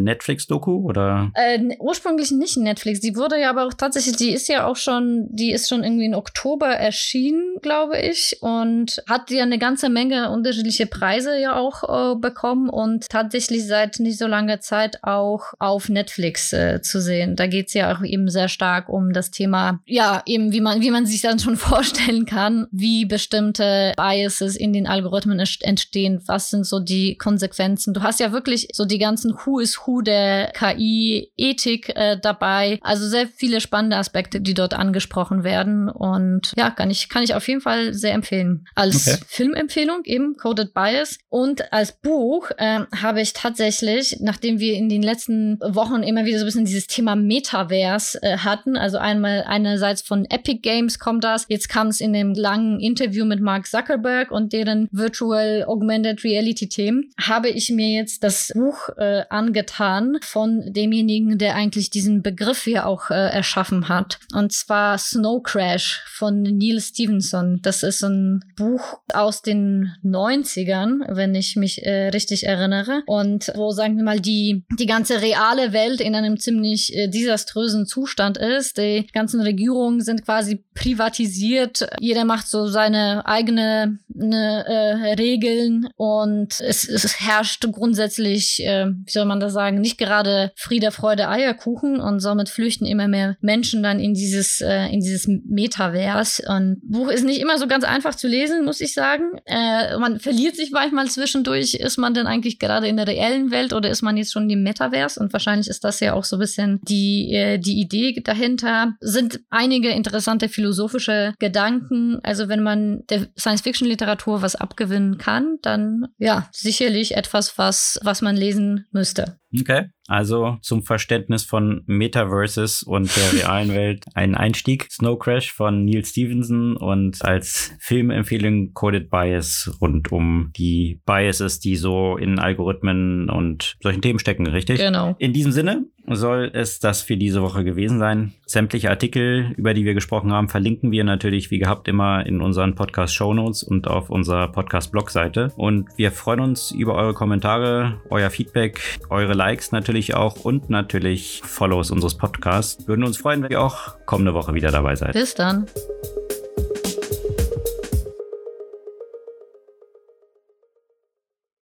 Netflix-Doku oder? Äh, ursprünglich nicht Netflix. Die wurde ja aber auch tatsächlich, die ist ja auch schon, die ist schon irgendwie in Oktober erschienen, glaube ich, und hat ja eine ganze Menge unterschiedliche Preise ja auch äh, bekommen und tatsächlich seit nicht so langer Zeit auch auf Netflix äh, zu sehen. Da geht es ja auch eben sehr stark um das Thema, ja, eben wie man, wie man sich dann schon vorstellen kann, wie bestimmte Biases in den Algorithmen entstehen, was sind so die Konsequenzen. Du hast ja wirklich so die ganzen Who is Who der KI-Ethik äh, dabei. Also sehr viele spannende Aspekte, die dort angesprochen werden. Und ja, kann ich, kann ich auf jeden Fall sehr empfehlen. Als okay. Filmempfehlung eben Coded Bias und als Buch äh, habe ich tatsächlich, nachdem wir in den letzten Wochen immer wieder so ein bisschen dieses Thema Metaverse äh, hatten, also einmal einerseits von Epic Games kommt das, jetzt kam es in dem langen Interview mit Mark Zuckerberg und deren Virtual Augmented Reality Themen, habe ich mir jetzt das Buch äh, angetan von demjenigen, der eigentlich diesen Begriff hier auch äh, erschaffen hat. Und zwar Snow Crash von Neil Stevenson. Das ist ein Buch aus den 90ern, wenn ich mich äh, richtig erinnere wäre und wo, sagen wir mal, die, die ganze reale Welt in einem ziemlich äh, desaströsen Zustand ist. Die ganzen Regierungen sind quasi privatisiert. Jeder macht so seine eigene ne, äh, Regeln und es, es herrscht grundsätzlich, äh, wie soll man das sagen, nicht gerade Friede, Freude, Eierkuchen und somit flüchten immer mehr Menschen dann in dieses, äh, in dieses Metaverse. Und Buch ist nicht immer so ganz einfach zu lesen, muss ich sagen. Äh, man verliert sich manchmal zwischendurch. Ist man denn eigentlich gerade gerade in der reellen Welt oder ist man jetzt schon im Metaverse? Und wahrscheinlich ist das ja auch so ein bisschen die, äh, die Idee dahinter. Sind einige interessante philosophische Gedanken. Also wenn man der Science-Fiction-Literatur was abgewinnen kann, dann ja, sicherlich etwas, was, was man lesen müsste. Okay. Also zum Verständnis von Metaverses und der realen Welt ein Einstieg. Snow Crash von Neil Stevenson und als Filmempfehlung Coded Bias rund um die Biases, die so in Algorithmen und solchen Themen stecken, richtig? Genau. In diesem Sinne soll es das für diese Woche gewesen sein. Sämtliche Artikel, über die wir gesprochen haben, verlinken wir natürlich wie gehabt immer in unseren Podcast Show Notes und auf unserer Podcast Blogseite. Und wir freuen uns über eure Kommentare, euer Feedback, eure Likes natürlich auch und natürlich Follows unseres Podcasts. Würden uns freuen, wenn ihr auch kommende Woche wieder dabei seid. Bis dann.